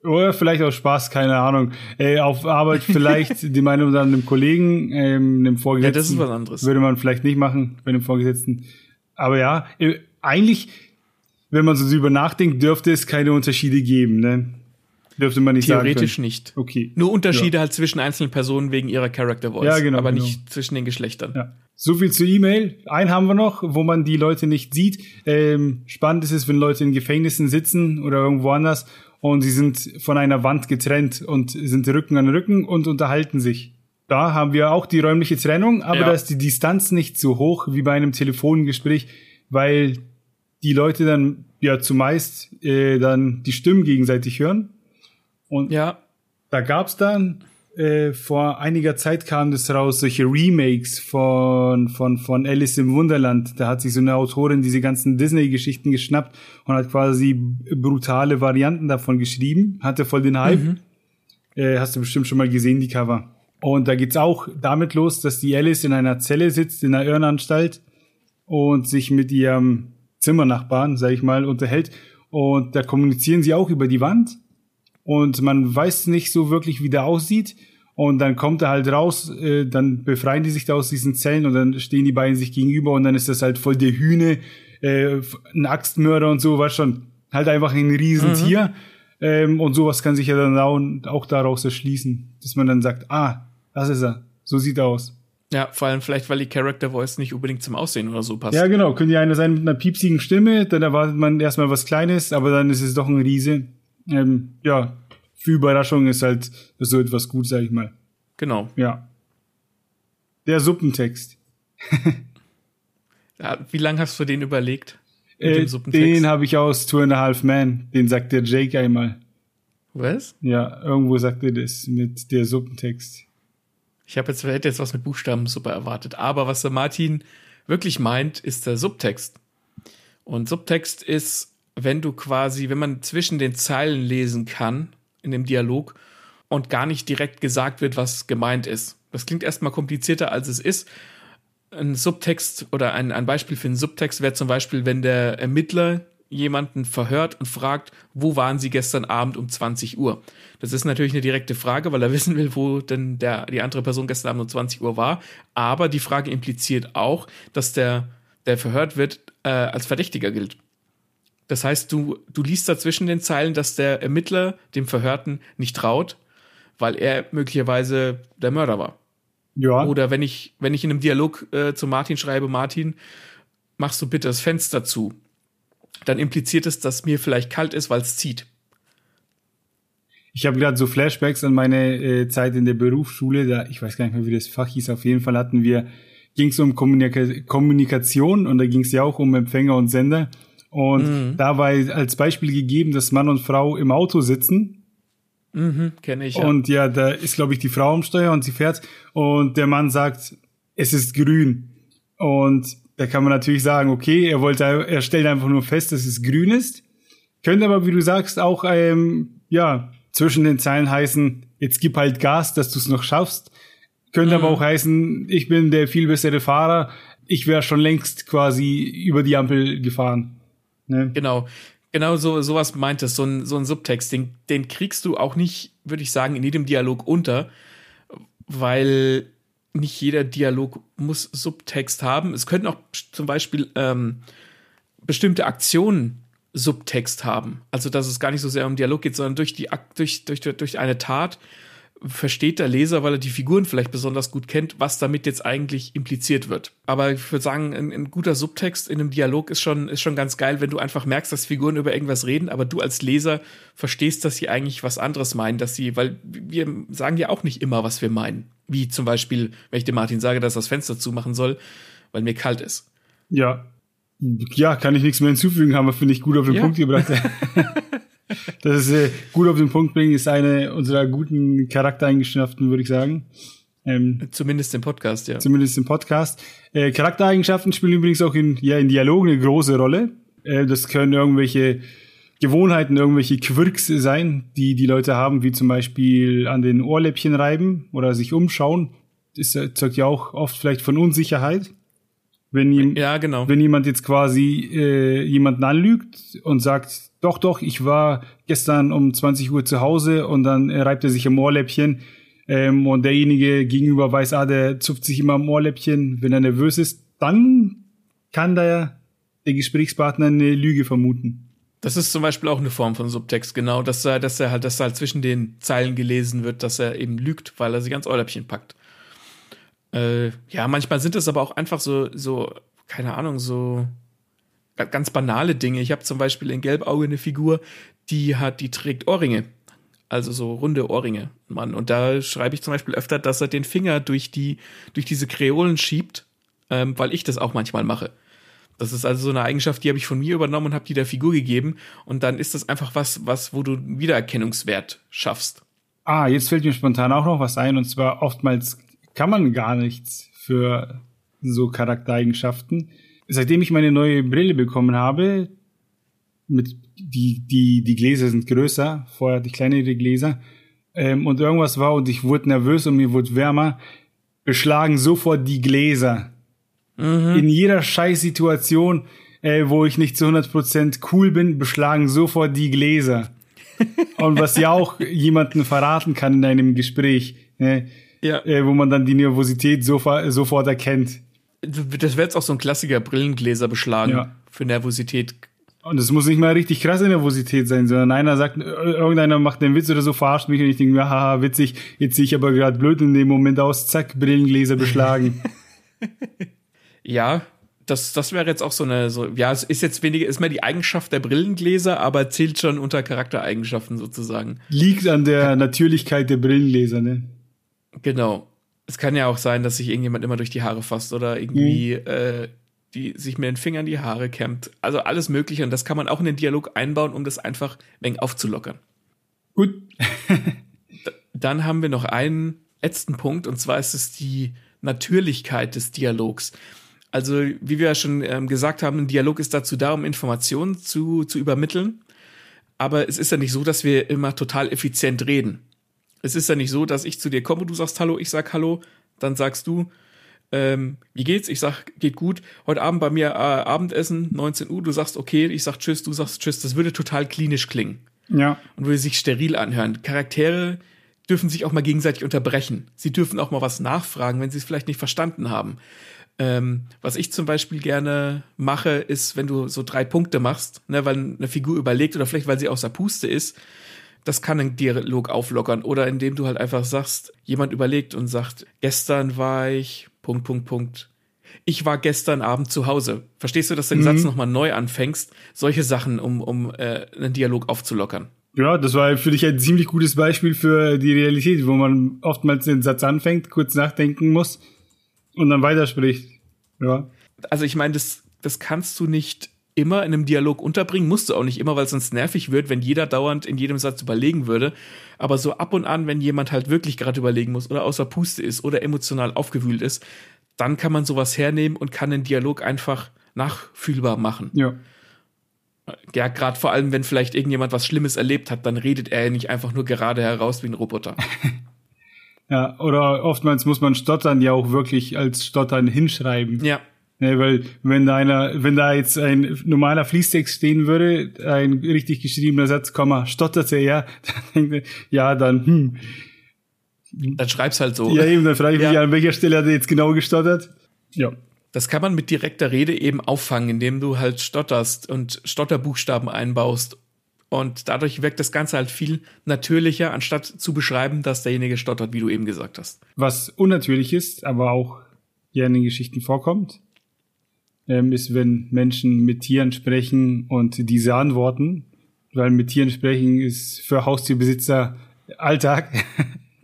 Oder vielleicht auch Spaß, keine Ahnung. Äh, auf Arbeit <laughs> vielleicht die Meinung dann einem Kollegen, ähm, einem Vorgesetzten. Ja, das ist was anderes. Würde man vielleicht nicht machen bei einem Vorgesetzten. Aber ja, äh, eigentlich, wenn man so drüber nachdenkt, dürfte es keine Unterschiede geben, ne? Dürfte man nicht Theoretisch sagen. nicht. Okay. Nur Unterschiede ja. halt zwischen einzelnen Personen wegen ihrer Character Voice. Ja, genau. Aber genau. nicht zwischen den Geschlechtern. Ja. So viel zur E-Mail. Einen haben wir noch, wo man die Leute nicht sieht. Ähm, spannend ist es, wenn Leute in Gefängnissen sitzen oder irgendwo anders und sie sind von einer Wand getrennt und sind Rücken an Rücken und unterhalten sich. Da haben wir auch die räumliche Trennung, aber ja. da ist die Distanz nicht so hoch wie bei einem Telefongespräch, weil die Leute dann ja zumeist äh, dann die Stimmen gegenseitig hören und ja. da gab's dann äh, vor einiger Zeit kam das raus, solche Remakes von, von, von Alice im Wunderland. Da hat sich so eine Autorin diese ganzen Disney-Geschichten geschnappt und hat quasi brutale Varianten davon geschrieben. Hatte voll den Hype. Mhm. Äh, hast du bestimmt schon mal gesehen, die Cover. Und da geht's auch damit los, dass die Alice in einer Zelle sitzt, in einer Irrenanstalt und sich mit ihrem Zimmernachbarn, sag ich mal, unterhält. Und da kommunizieren sie auch über die Wand und man weiß nicht so wirklich, wie der aussieht. Und dann kommt er halt raus, äh, dann befreien die sich da aus diesen Zellen und dann stehen die beiden sich gegenüber und dann ist das halt voll der Hühne, äh, ein Axtmörder und so, was schon. Halt einfach ein Riesentier. Mhm. Ähm, und sowas kann sich ja dann auch, auch daraus erschließen, dass man dann sagt, ah, das ist er, so sieht er aus. Ja, vor allem vielleicht, weil die Character Voice nicht unbedingt zum Aussehen oder so passt. Ja, genau. Könnte ja einer sein mit einer piepsigen Stimme, dann erwartet man erstmal was Kleines, aber dann ist es doch ein Riese ähm, ja, für Überraschung ist halt so etwas gut, sag ich mal. Genau. Ja. Der Suppentext. <laughs> ja, wie lange hast du den überlegt? Äh, den habe ich aus Two and a Half Men. Den sagt der Jake einmal. Was? Ja, irgendwo sagt er das mit der Suppentext. Ich habe jetzt, hätte jetzt was mit Buchstabensuppe erwartet. Aber was der Martin wirklich meint, ist der Subtext. Und Subtext ist, wenn du quasi, wenn man zwischen den Zeilen lesen kann in dem Dialog und gar nicht direkt gesagt wird, was gemeint ist. Das klingt erstmal komplizierter, als es ist. Ein Subtext oder ein, ein Beispiel für einen Subtext wäre zum Beispiel, wenn der Ermittler jemanden verhört und fragt, wo waren Sie gestern Abend um 20 Uhr? Das ist natürlich eine direkte Frage, weil er <laughs> wissen will, wo denn der, die andere Person gestern Abend um 20 Uhr war. Aber die Frage impliziert auch, dass der, der verhört wird, äh, als Verdächtiger gilt. Das heißt, du, du liest da zwischen den Zeilen, dass der Ermittler dem Verhörten nicht traut, weil er möglicherweise der Mörder war. Ja. Oder wenn ich, wenn ich in einem Dialog äh, zu Martin schreibe, Martin, machst du bitte das Fenster zu, dann impliziert es, dass mir vielleicht kalt ist, weil es zieht. Ich habe gerade so Flashbacks an meine äh, Zeit in der Berufsschule, da ich weiß gar nicht mehr, wie das Fach hieß. Auf jeden Fall hatten wir, ging es um Kommunika Kommunikation und da ging es ja auch um Empfänger und Sender. Und mhm. da war als Beispiel gegeben, dass Mann und Frau im Auto sitzen. Mhm, kenne ich. Ja. Und ja, da ist, glaube ich, die Frau am Steuer und sie fährt und der Mann sagt, es ist grün. Und da kann man natürlich sagen, okay, er wollte, er stellt einfach nur fest, dass es grün ist. Könnte aber, wie du sagst, auch ähm, ja zwischen den Zeilen heißen, jetzt gib halt Gas, dass du es noch schaffst. Könnte mhm. aber auch heißen, ich bin der viel bessere Fahrer. Ich wäre schon längst quasi über die Ampel gefahren. Ne? Genau. Genau so sowas meint es, so ein, so ein Subtext, den, den kriegst du auch nicht, würde ich sagen, in jedem Dialog unter, weil nicht jeder Dialog muss Subtext haben. Es könnten auch zum Beispiel ähm, bestimmte Aktionen Subtext haben. Also, dass es gar nicht so sehr um Dialog geht, sondern durch, die, durch, durch, durch eine Tat versteht der Leser, weil er die Figuren vielleicht besonders gut kennt, was damit jetzt eigentlich impliziert wird. Aber ich würde sagen, ein, ein, guter Subtext in einem Dialog ist schon, ist schon ganz geil, wenn du einfach merkst, dass Figuren über irgendwas reden, aber du als Leser verstehst, dass sie eigentlich was anderes meinen, dass sie, weil wir sagen ja auch nicht immer, was wir meinen. Wie zum Beispiel, wenn ich dem Martin sage, dass er das Fenster zumachen soll, weil mir kalt ist. Ja. Ja, kann ich nichts mehr hinzufügen, haben wir, finde ich, gut auf den ja. Punkt gebracht. <laughs> das ist äh, gut auf den Punkt bringen, ist eine unserer guten Charaktereigenschaften, würde ich sagen. Ähm, zumindest im Podcast, ja. Zumindest im Podcast. Äh, Charaktereigenschaften spielen übrigens auch in, ja, in Dialogen eine große Rolle. Äh, das können irgendwelche Gewohnheiten, irgendwelche Quirks sein, die die Leute haben, wie zum Beispiel an den Ohrläppchen reiben oder sich umschauen. Das erzeugt ja auch oft vielleicht von Unsicherheit. Wenn, ihm, ja, genau. wenn jemand jetzt quasi äh, jemanden anlügt und sagt, doch, doch, ich war gestern um 20 Uhr zu Hause und dann äh, reibt er sich am Ohrläppchen ähm, und derjenige gegenüber weiß, ah, der zupft sich immer am Ohrläppchen, wenn er nervös ist, dann kann der, der Gesprächspartner eine Lüge vermuten. Das ist zum Beispiel auch eine Form von Subtext, genau, dass er, dass er halt, dass er halt zwischen den Zeilen gelesen wird, dass er eben lügt, weil er sich ans Ohrläppchen packt. Äh, ja, manchmal sind es aber auch einfach so, so, keine Ahnung, so ganz banale Dinge. Ich habe zum Beispiel in Gelbauge eine Figur, die hat, die trägt Ohrringe. Also so runde Ohrringe, Mann. Und da schreibe ich zum Beispiel öfter, dass er den Finger durch die, durch diese Kreolen schiebt, ähm, weil ich das auch manchmal mache. Das ist also so eine Eigenschaft, die habe ich von mir übernommen und habe die der Figur gegeben. Und dann ist das einfach was, was, wo du Wiedererkennungswert schaffst. Ah, jetzt fällt mir spontan auch noch was ein. Und zwar oftmals kann man gar nichts für so Charaktereigenschaften seitdem ich meine neue Brille bekommen habe, mit die, die, die Gläser sind größer, vorher hatte ich kleinere Gläser, ähm, und irgendwas war und ich wurde nervös und mir wurde wärmer, beschlagen sofort die Gläser. Mhm. In jeder Scheißsituation, äh, wo ich nicht zu 100% cool bin, beschlagen sofort die Gläser. <laughs> und was ja auch jemanden verraten kann in einem Gespräch, äh, ja. äh, wo man dann die Nervosität sofort, sofort erkennt. Das wäre jetzt auch so ein Klassiker, Brillengläser beschlagen ja. für Nervosität. Und es muss nicht mal richtig krasse Nervosität sein, sondern einer sagt, irgendeiner macht einen Witz oder so, verarscht mich und ich denke mir, haha, witzig, jetzt sehe ich aber gerade blöd in dem Moment aus, zack, Brillengläser beschlagen. <laughs> ja, das, das wäre jetzt auch so eine, so, ja, es ist jetzt weniger, ist mehr die Eigenschaft der Brillengläser, aber zählt schon unter Charaktereigenschaften sozusagen. Liegt an der Natürlichkeit der Brillengläser, ne? Genau es kann ja auch sein, dass sich irgendjemand immer durch die Haare fasst oder irgendwie mhm. äh, die sich mit den Fingern die Haare kämmt. Also alles Mögliche und das kann man auch in den Dialog einbauen, um das einfach ein wenig aufzulockern. Gut. Dann haben wir noch einen letzten Punkt, und zwar ist es die Natürlichkeit des Dialogs. Also, wie wir ja schon ähm, gesagt haben, ein Dialog ist dazu da, um Informationen zu, zu übermitteln. Aber es ist ja nicht so, dass wir immer total effizient reden. Es ist ja nicht so, dass ich zu dir komme, du sagst Hallo, ich sag Hallo, dann sagst du, ähm, wie geht's? Ich sag, geht gut. Heute Abend bei mir äh, Abendessen, 19 Uhr, du sagst okay, ich sag Tschüss, du sagst Tschüss. Das würde total klinisch klingen. Ja. Und würde sich steril anhören. Charaktere dürfen sich auch mal gegenseitig unterbrechen. Sie dürfen auch mal was nachfragen, wenn sie es vielleicht nicht verstanden haben. Ähm, was ich zum Beispiel gerne mache, ist, wenn du so drei Punkte machst, ne, weil eine Figur überlegt oder vielleicht weil sie außer Puste ist, das kann einen Dialog auflockern. Oder indem du halt einfach sagst, jemand überlegt und sagt, gestern war ich, Punkt, Punkt, Punkt. Ich war gestern Abend zu Hause. Verstehst du, dass du den mhm. Satz nochmal neu anfängst? Solche Sachen, um, um äh, einen Dialog aufzulockern. Ja, das war für dich ein ziemlich gutes Beispiel für die Realität, wo man oftmals den Satz anfängt, kurz nachdenken muss und dann weiterspricht. Ja. Also ich meine, das, das kannst du nicht immer in einem Dialog unterbringen, musst du auch nicht immer, weil es sonst nervig wird, wenn jeder dauernd in jedem Satz überlegen würde. Aber so ab und an, wenn jemand halt wirklich gerade überlegen muss oder außer Puste ist oder emotional aufgewühlt ist, dann kann man sowas hernehmen und kann den Dialog einfach nachfühlbar machen. Ja. Ja, gerade vor allem, wenn vielleicht irgendjemand was Schlimmes erlebt hat, dann redet er nicht einfach nur gerade heraus wie ein Roboter. <laughs> ja, oder oftmals muss man Stottern ja auch wirklich als Stottern hinschreiben. Ja. Ja weil wenn da einer, wenn da jetzt ein normaler Fließtext stehen würde, ein richtig geschriebener Satz, Komma, stotterte er, <laughs> dann denkt er, ja, dann, hm. Dann schreib's halt so. Ja, eben, dann frage ich mich, ja. an welcher Stelle hat er jetzt genau gestottert. Ja. Das kann man mit direkter Rede eben auffangen, indem du halt stotterst und Stotterbuchstaben einbaust. Und dadurch wirkt das Ganze halt viel natürlicher, anstatt zu beschreiben, dass derjenige stottert, wie du eben gesagt hast. Was unnatürlich ist, aber auch gerne in Geschichten vorkommt, ähm, ist, wenn Menschen mit Tieren sprechen und diese antworten. Weil mit Tieren sprechen ist für Haustierbesitzer Alltag.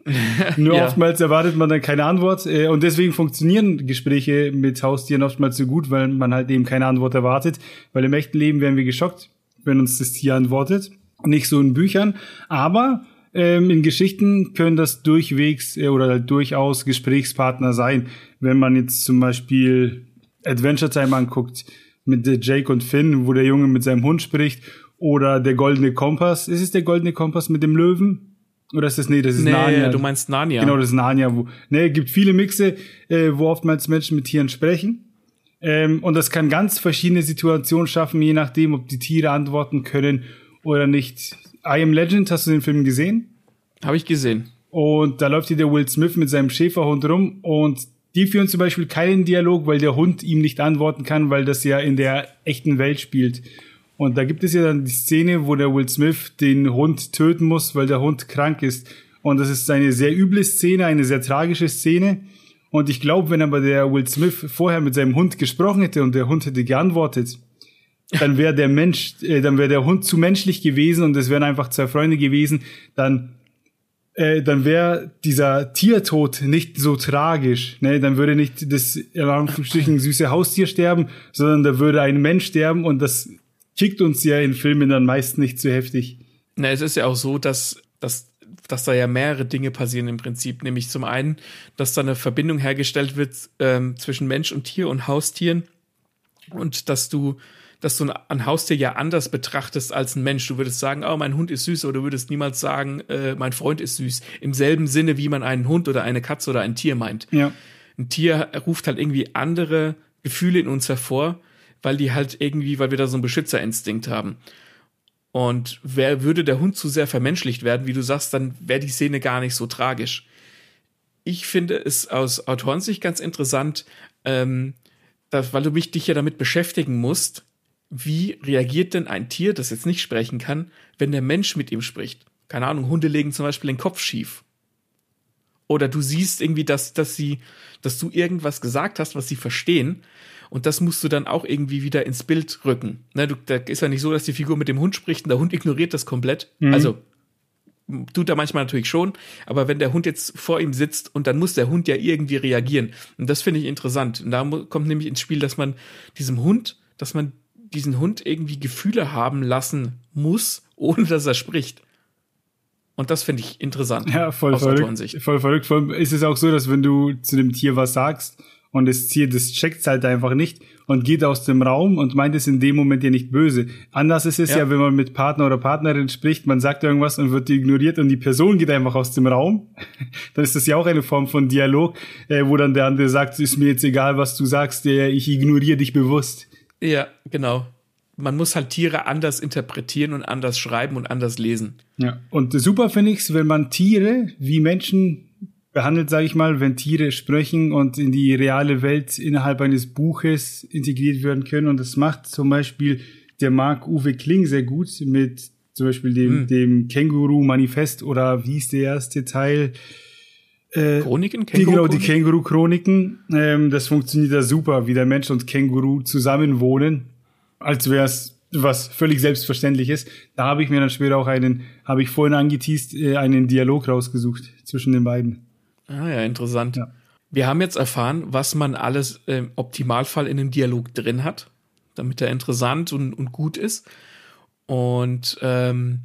<laughs> Nur ja. oftmals erwartet man dann keine Antwort. Äh, und deswegen funktionieren Gespräche mit Haustieren oftmals so gut, weil man halt eben keine Antwort erwartet. Weil im echten Leben wären wir geschockt, wenn uns das Tier antwortet. Nicht so in Büchern. Aber ähm, in Geschichten können das durchwegs äh, oder durchaus Gesprächspartner sein. Wenn man jetzt zum Beispiel Adventure Time anguckt mit Jake und Finn, wo der Junge mit seinem Hund spricht. Oder der goldene Kompass. Ist es der goldene Kompass mit dem Löwen? Oder ist das, nee, das ist nee, Narnia. du meinst Narnia. Genau, das ist Narnia. Wo, nee, gibt viele Mixe, äh, wo oftmals Menschen mit Tieren sprechen. Ähm, und das kann ganz verschiedene Situationen schaffen, je nachdem, ob die Tiere antworten können oder nicht. I Am Legend, hast du den Film gesehen? Habe ich gesehen. Und da läuft hier der Will Smith mit seinem Schäferhund rum und die führen zum Beispiel keinen Dialog, weil der Hund ihm nicht antworten kann, weil das ja in der echten Welt spielt. Und da gibt es ja dann die Szene, wo der Will Smith den Hund töten muss, weil der Hund krank ist. Und das ist eine sehr üble Szene, eine sehr tragische Szene. Und ich glaube, wenn aber der Will Smith vorher mit seinem Hund gesprochen hätte und der Hund hätte geantwortet, dann wäre der Mensch, äh, dann wäre der Hund zu menschlich gewesen und es wären einfach zwei Freunde gewesen, dann äh, dann wäre dieser Tiertod nicht so tragisch. Ne? Dann würde nicht das in Anführungsstrichen <laughs> süße Haustier sterben, sondern da würde ein Mensch sterben und das kickt uns ja in Filmen dann meist nicht so heftig. Na, es ist ja auch so, dass, dass, dass da ja mehrere Dinge passieren im Prinzip. Nämlich zum einen, dass da eine Verbindung hergestellt wird ähm, zwischen Mensch und Tier und Haustieren. Und dass du, dass du ein Haustier ja anders betrachtest als ein Mensch. Du würdest sagen, oh, mein Hund ist süß, oder du würdest niemals sagen, äh, mein Freund ist süß. Im selben Sinne, wie man einen Hund oder eine Katze oder ein Tier meint. Ja. Ein Tier ruft halt irgendwie andere Gefühle in uns hervor weil die halt irgendwie, weil wir da so einen Beschützerinstinkt haben. Und wer würde der Hund zu sehr vermenschlicht werden, wie du sagst, dann wäre die Szene gar nicht so tragisch. Ich finde es aus Autorensicht ganz interessant, ähm, dass, weil du mich dich ja damit beschäftigen musst, wie reagiert denn ein Tier, das jetzt nicht sprechen kann, wenn der Mensch mit ihm spricht? Keine Ahnung, Hunde legen zum Beispiel den Kopf schief. Oder du siehst irgendwie, dass, dass sie, dass du irgendwas gesagt hast, was sie verstehen, und das musst du dann auch irgendwie wieder ins Bild rücken. Ne, du, da ist ja nicht so, dass die Figur mit dem Hund spricht und der Hund ignoriert das komplett. Mhm. Also tut er manchmal natürlich schon, aber wenn der Hund jetzt vor ihm sitzt und dann muss der Hund ja irgendwie reagieren. Und das finde ich interessant. Und da kommt nämlich ins Spiel, dass man diesem Hund, dass man diesen Hund irgendwie Gefühle haben lassen muss, ohne dass er spricht. Und das finde ich interessant. Ja, voll verrückt. Voll verrückt. Vor allem ist es auch so, dass wenn du zu dem Tier was sagst und das Tier, das checkt halt einfach nicht und geht aus dem Raum und meint es in dem Moment ja nicht böse. Anders ist es ja. ja, wenn man mit Partner oder Partnerin spricht, man sagt irgendwas und wird ignoriert und die Person geht einfach aus dem Raum. <laughs> dann ist das ja auch eine Form von Dialog, äh, wo dann der andere sagt, ist mir jetzt egal, was du sagst, äh, ich ignoriere dich bewusst. Ja, genau man muss halt Tiere anders interpretieren und anders schreiben und anders lesen. Ja, und super finde ich es, wenn man Tiere wie Menschen behandelt, sage ich mal, wenn Tiere sprechen und in die reale Welt innerhalb eines Buches integriert werden können. Und das macht zum Beispiel der Marc Uwe Kling sehr gut mit zum Beispiel dem, hm. dem Känguru-Manifest oder wie ist der erste Teil? Äh, Chroniken? Die, genau, die Känguru-Chroniken. Ähm, das funktioniert da super, wie der Mensch und Känguru zusammenwohnen als wäre es was völlig selbstverständliches. Da habe ich mir dann später auch einen, habe ich vorhin angeteased, äh, einen Dialog rausgesucht zwischen den beiden. Ah ja, interessant. Ja. Wir haben jetzt erfahren, was man alles im Optimalfall in einem Dialog drin hat, damit er interessant und, und gut ist. Und ähm,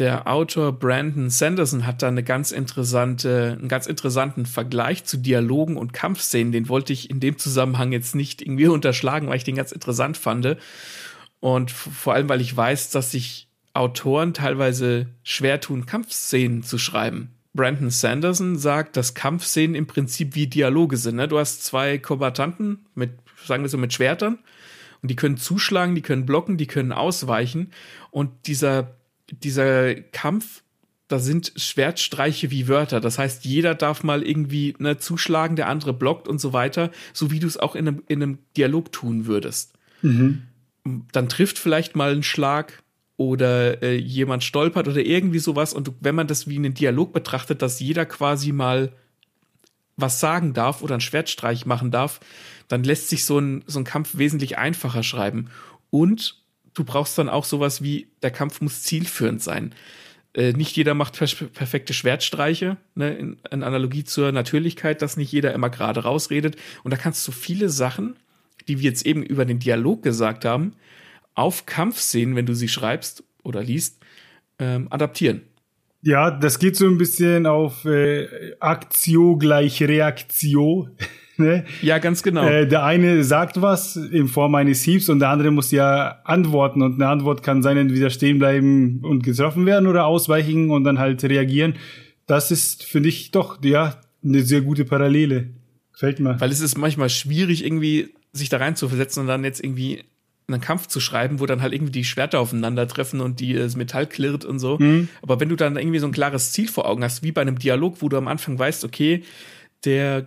der Autor Brandon Sanderson hat da eine ganz interessante, einen ganz interessanten Vergleich zu Dialogen und Kampfszenen. Den wollte ich in dem Zusammenhang jetzt nicht irgendwie <laughs> unterschlagen, weil ich den ganz interessant fand. Und vor allem, weil ich weiß, dass sich Autoren teilweise schwer tun, Kampfszenen zu schreiben. Brandon Sanderson sagt, dass Kampfszenen im Prinzip wie Dialoge sind. Ne? Du hast zwei Kombatanten mit, sagen wir so, mit Schwertern und die können zuschlagen, die können blocken, die können ausweichen. Und dieser dieser Kampf, da sind Schwertstreiche wie Wörter. Das heißt, jeder darf mal irgendwie ne, zuschlagen, der andere blockt und so weiter, so wie du es auch in einem, in einem Dialog tun würdest. Mhm. Dann trifft vielleicht mal ein Schlag oder äh, jemand stolpert oder irgendwie sowas. Und wenn man das wie einen Dialog betrachtet, dass jeder quasi mal was sagen darf oder einen Schwertstreich machen darf, dann lässt sich so ein, so ein Kampf wesentlich einfacher schreiben. Und du brauchst dann auch sowas wie, der Kampf muss zielführend sein. Äh, nicht jeder macht per perfekte Schwertstreiche, ne, in, in, Analogie zur Natürlichkeit, dass nicht jeder immer gerade rausredet. Und da kannst du viele Sachen, die wir jetzt eben über den Dialog gesagt haben, auf Kampfszenen, wenn du sie schreibst oder liest, ähm, adaptieren. Ja, das geht so ein bisschen auf äh, Aktio gleich Reaktio. Ne? Ja, ganz genau. Äh, der eine sagt was in Form eines Hiebs und der andere muss ja antworten und eine Antwort kann sein, entweder stehen bleiben und getroffen werden oder ausweichen und dann halt reagieren. Das ist, finde ich, doch, ja, eine sehr gute Parallele. Gefällt mir. Weil es ist manchmal schwierig, irgendwie sich da rein zu versetzen und dann jetzt irgendwie einen Kampf zu schreiben, wo dann halt irgendwie die Schwerter aufeinandertreffen und die, das Metall klirrt und so. Mhm. Aber wenn du dann irgendwie so ein klares Ziel vor Augen hast, wie bei einem Dialog, wo du am Anfang weißt, okay, der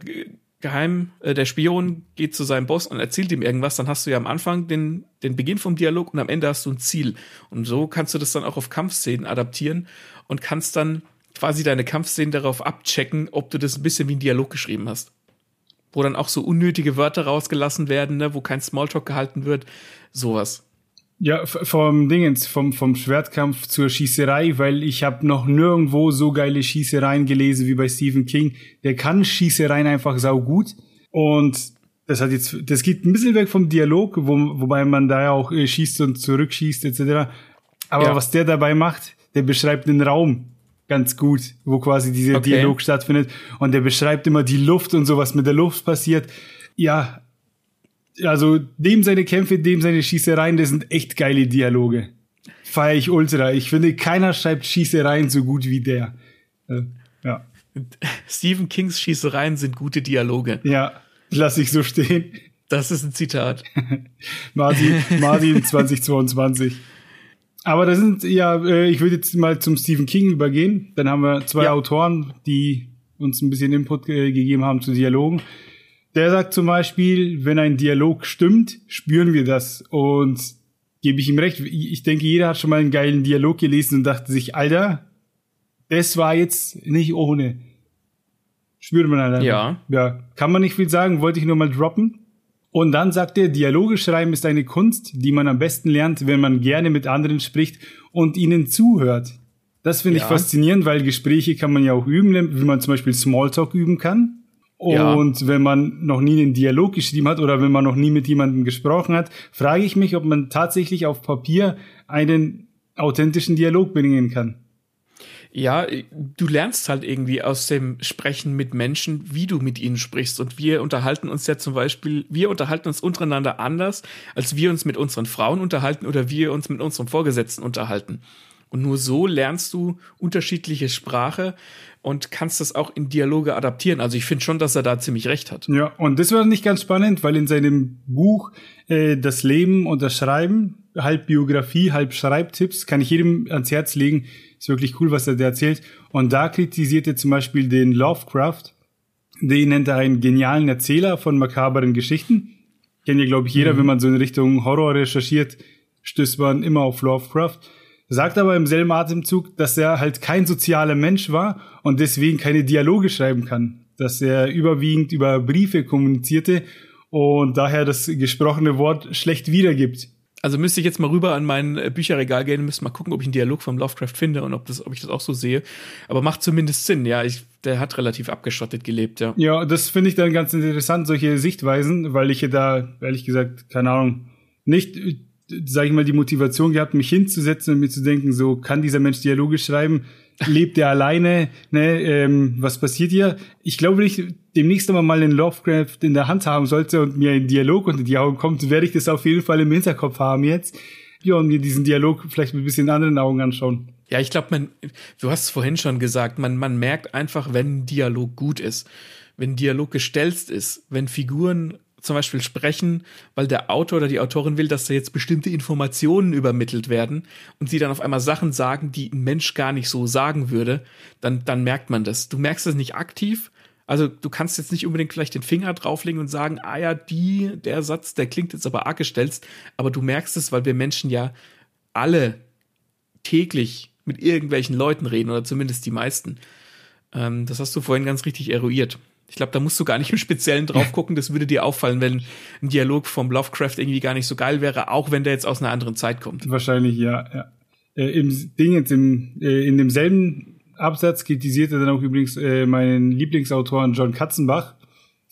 Geheim, äh, der Spion geht zu seinem Boss und erzählt ihm irgendwas, dann hast du ja am Anfang den, den Beginn vom Dialog und am Ende hast du ein Ziel. Und so kannst du das dann auch auf Kampfszenen adaptieren und kannst dann quasi deine Kampfszenen darauf abchecken, ob du das ein bisschen wie ein Dialog geschrieben hast. Wo dann auch so unnötige Wörter rausgelassen werden, ne, wo kein Smalltalk gehalten wird. Sowas. Ja, vom Dingens, vom, vom Schwertkampf zur Schießerei, weil ich habe noch nirgendwo so geile Schießereien gelesen wie bei Stephen King. Der kann Schießereien einfach saugut. Und das hat jetzt, das geht ein bisschen weg vom Dialog, wo, wobei man da ja auch äh, schießt und zurückschießt etc. Aber ja. was der dabei macht, der beschreibt den Raum ganz gut, wo quasi dieser okay. Dialog stattfindet. Und der beschreibt immer die Luft und so, was mit der Luft passiert. Ja, also dem seine Kämpfe, dem seine Schießereien, das sind echt geile Dialoge. Feier ich ultra. Ich finde, keiner schreibt Schießereien so gut wie der. Äh, ja. <laughs> Stephen Kings Schießereien sind gute Dialoge. Ja, lass ich so stehen. Das ist ein Zitat. <laughs> Martin, Martin 2022. Aber das sind ja, äh, ich würde jetzt mal zum Stephen King übergehen. Dann haben wir zwei ja. Autoren, die uns ein bisschen Input äh, gegeben haben zu Dialogen. Der sagt zum Beispiel, wenn ein Dialog stimmt, spüren wir das. Und gebe ich ihm recht. Ich denke, jeder hat schon mal einen geilen Dialog gelesen und dachte sich, Alter, das war jetzt nicht ohne. Spürt man halt Ja. Ja. Kann man nicht viel sagen, wollte ich nur mal droppen. Und dann sagt er, Dialoge schreiben ist eine Kunst, die man am besten lernt, wenn man gerne mit anderen spricht und ihnen zuhört. Das finde ja. ich faszinierend, weil Gespräche kann man ja auch üben, wie man zum Beispiel Smalltalk üben kann. Und ja. wenn man noch nie einen Dialog geschrieben hat oder wenn man noch nie mit jemandem gesprochen hat, frage ich mich, ob man tatsächlich auf Papier einen authentischen Dialog bringen kann. Ja, du lernst halt irgendwie aus dem Sprechen mit Menschen, wie du mit ihnen sprichst. Und wir unterhalten uns ja zum Beispiel, wir unterhalten uns untereinander anders, als wir uns mit unseren Frauen unterhalten oder wir uns mit unserem Vorgesetzten unterhalten. Und nur so lernst du unterschiedliche Sprache und kannst das auch in Dialoge adaptieren. Also ich finde schon, dass er da ziemlich recht hat. Ja, und das war nicht ganz spannend, weil in seinem Buch äh, Das Leben und das Schreiben, halb Biografie, halb Schreibtipps, kann ich jedem ans Herz legen. Ist wirklich cool, was er da erzählt. Und da kritisiert er zum Beispiel den Lovecraft. Den nennt er einen genialen Erzähler von makaberen Geschichten. Kennt ja, glaube ich, jeder, mhm. wenn man so in Richtung Horror recherchiert, stößt man immer auf Lovecraft sagt aber im selben Atemzug, dass er halt kein sozialer Mensch war und deswegen keine Dialoge schreiben kann. Dass er überwiegend über Briefe kommunizierte und daher das gesprochene Wort schlecht wiedergibt. Also müsste ich jetzt mal rüber an mein äh, Bücherregal gehen und müsste mal gucken, ob ich einen Dialog vom Lovecraft finde und ob, das, ob ich das auch so sehe. Aber macht zumindest Sinn, ja. Ich, der hat relativ abgeschottet gelebt, ja. Ja, das finde ich dann ganz interessant, solche Sichtweisen, weil ich ja da, ehrlich gesagt, keine Ahnung, nicht sage ich mal, die Motivation gehabt, mich hinzusetzen und mir zu denken, so kann dieser Mensch Dialoge schreiben, lebt er alleine, ne, ähm, was passiert hier? Ich glaube, wenn ich demnächst einmal mal einen Lovecraft in der Hand haben sollte und mir ein Dialog unter die Augen kommt, werde ich das auf jeden Fall im Hinterkopf haben jetzt. Ja, und mir diesen Dialog vielleicht mit ein bisschen anderen Augen anschauen. Ja, ich glaube, man, du hast es vorhin schon gesagt, man, man merkt einfach, wenn ein Dialog gut ist, wenn Dialog gestelzt ist, wenn Figuren zum Beispiel sprechen, weil der Autor oder die Autorin will, dass da jetzt bestimmte Informationen übermittelt werden und sie dann auf einmal Sachen sagen, die ein Mensch gar nicht so sagen würde, dann, dann merkt man das. Du merkst es nicht aktiv. Also du kannst jetzt nicht unbedingt vielleicht den Finger drauflegen und sagen, ah ja, die, der Satz, der klingt jetzt aber arg gestellt, aber du merkst es, weil wir Menschen ja alle täglich mit irgendwelchen Leuten reden oder zumindest die meisten. Ähm, das hast du vorhin ganz richtig eruiert. Ich glaube, da musst du gar nicht im Speziellen drauf gucken. Das würde dir auffallen, wenn ein Dialog vom Lovecraft irgendwie gar nicht so geil wäre, auch wenn der jetzt aus einer anderen Zeit kommt. Wahrscheinlich, ja. ja. Äh, Im Ding jetzt im, äh, in demselben Absatz kritisiert er dann auch übrigens äh, meinen Lieblingsautoren John Katzenbach.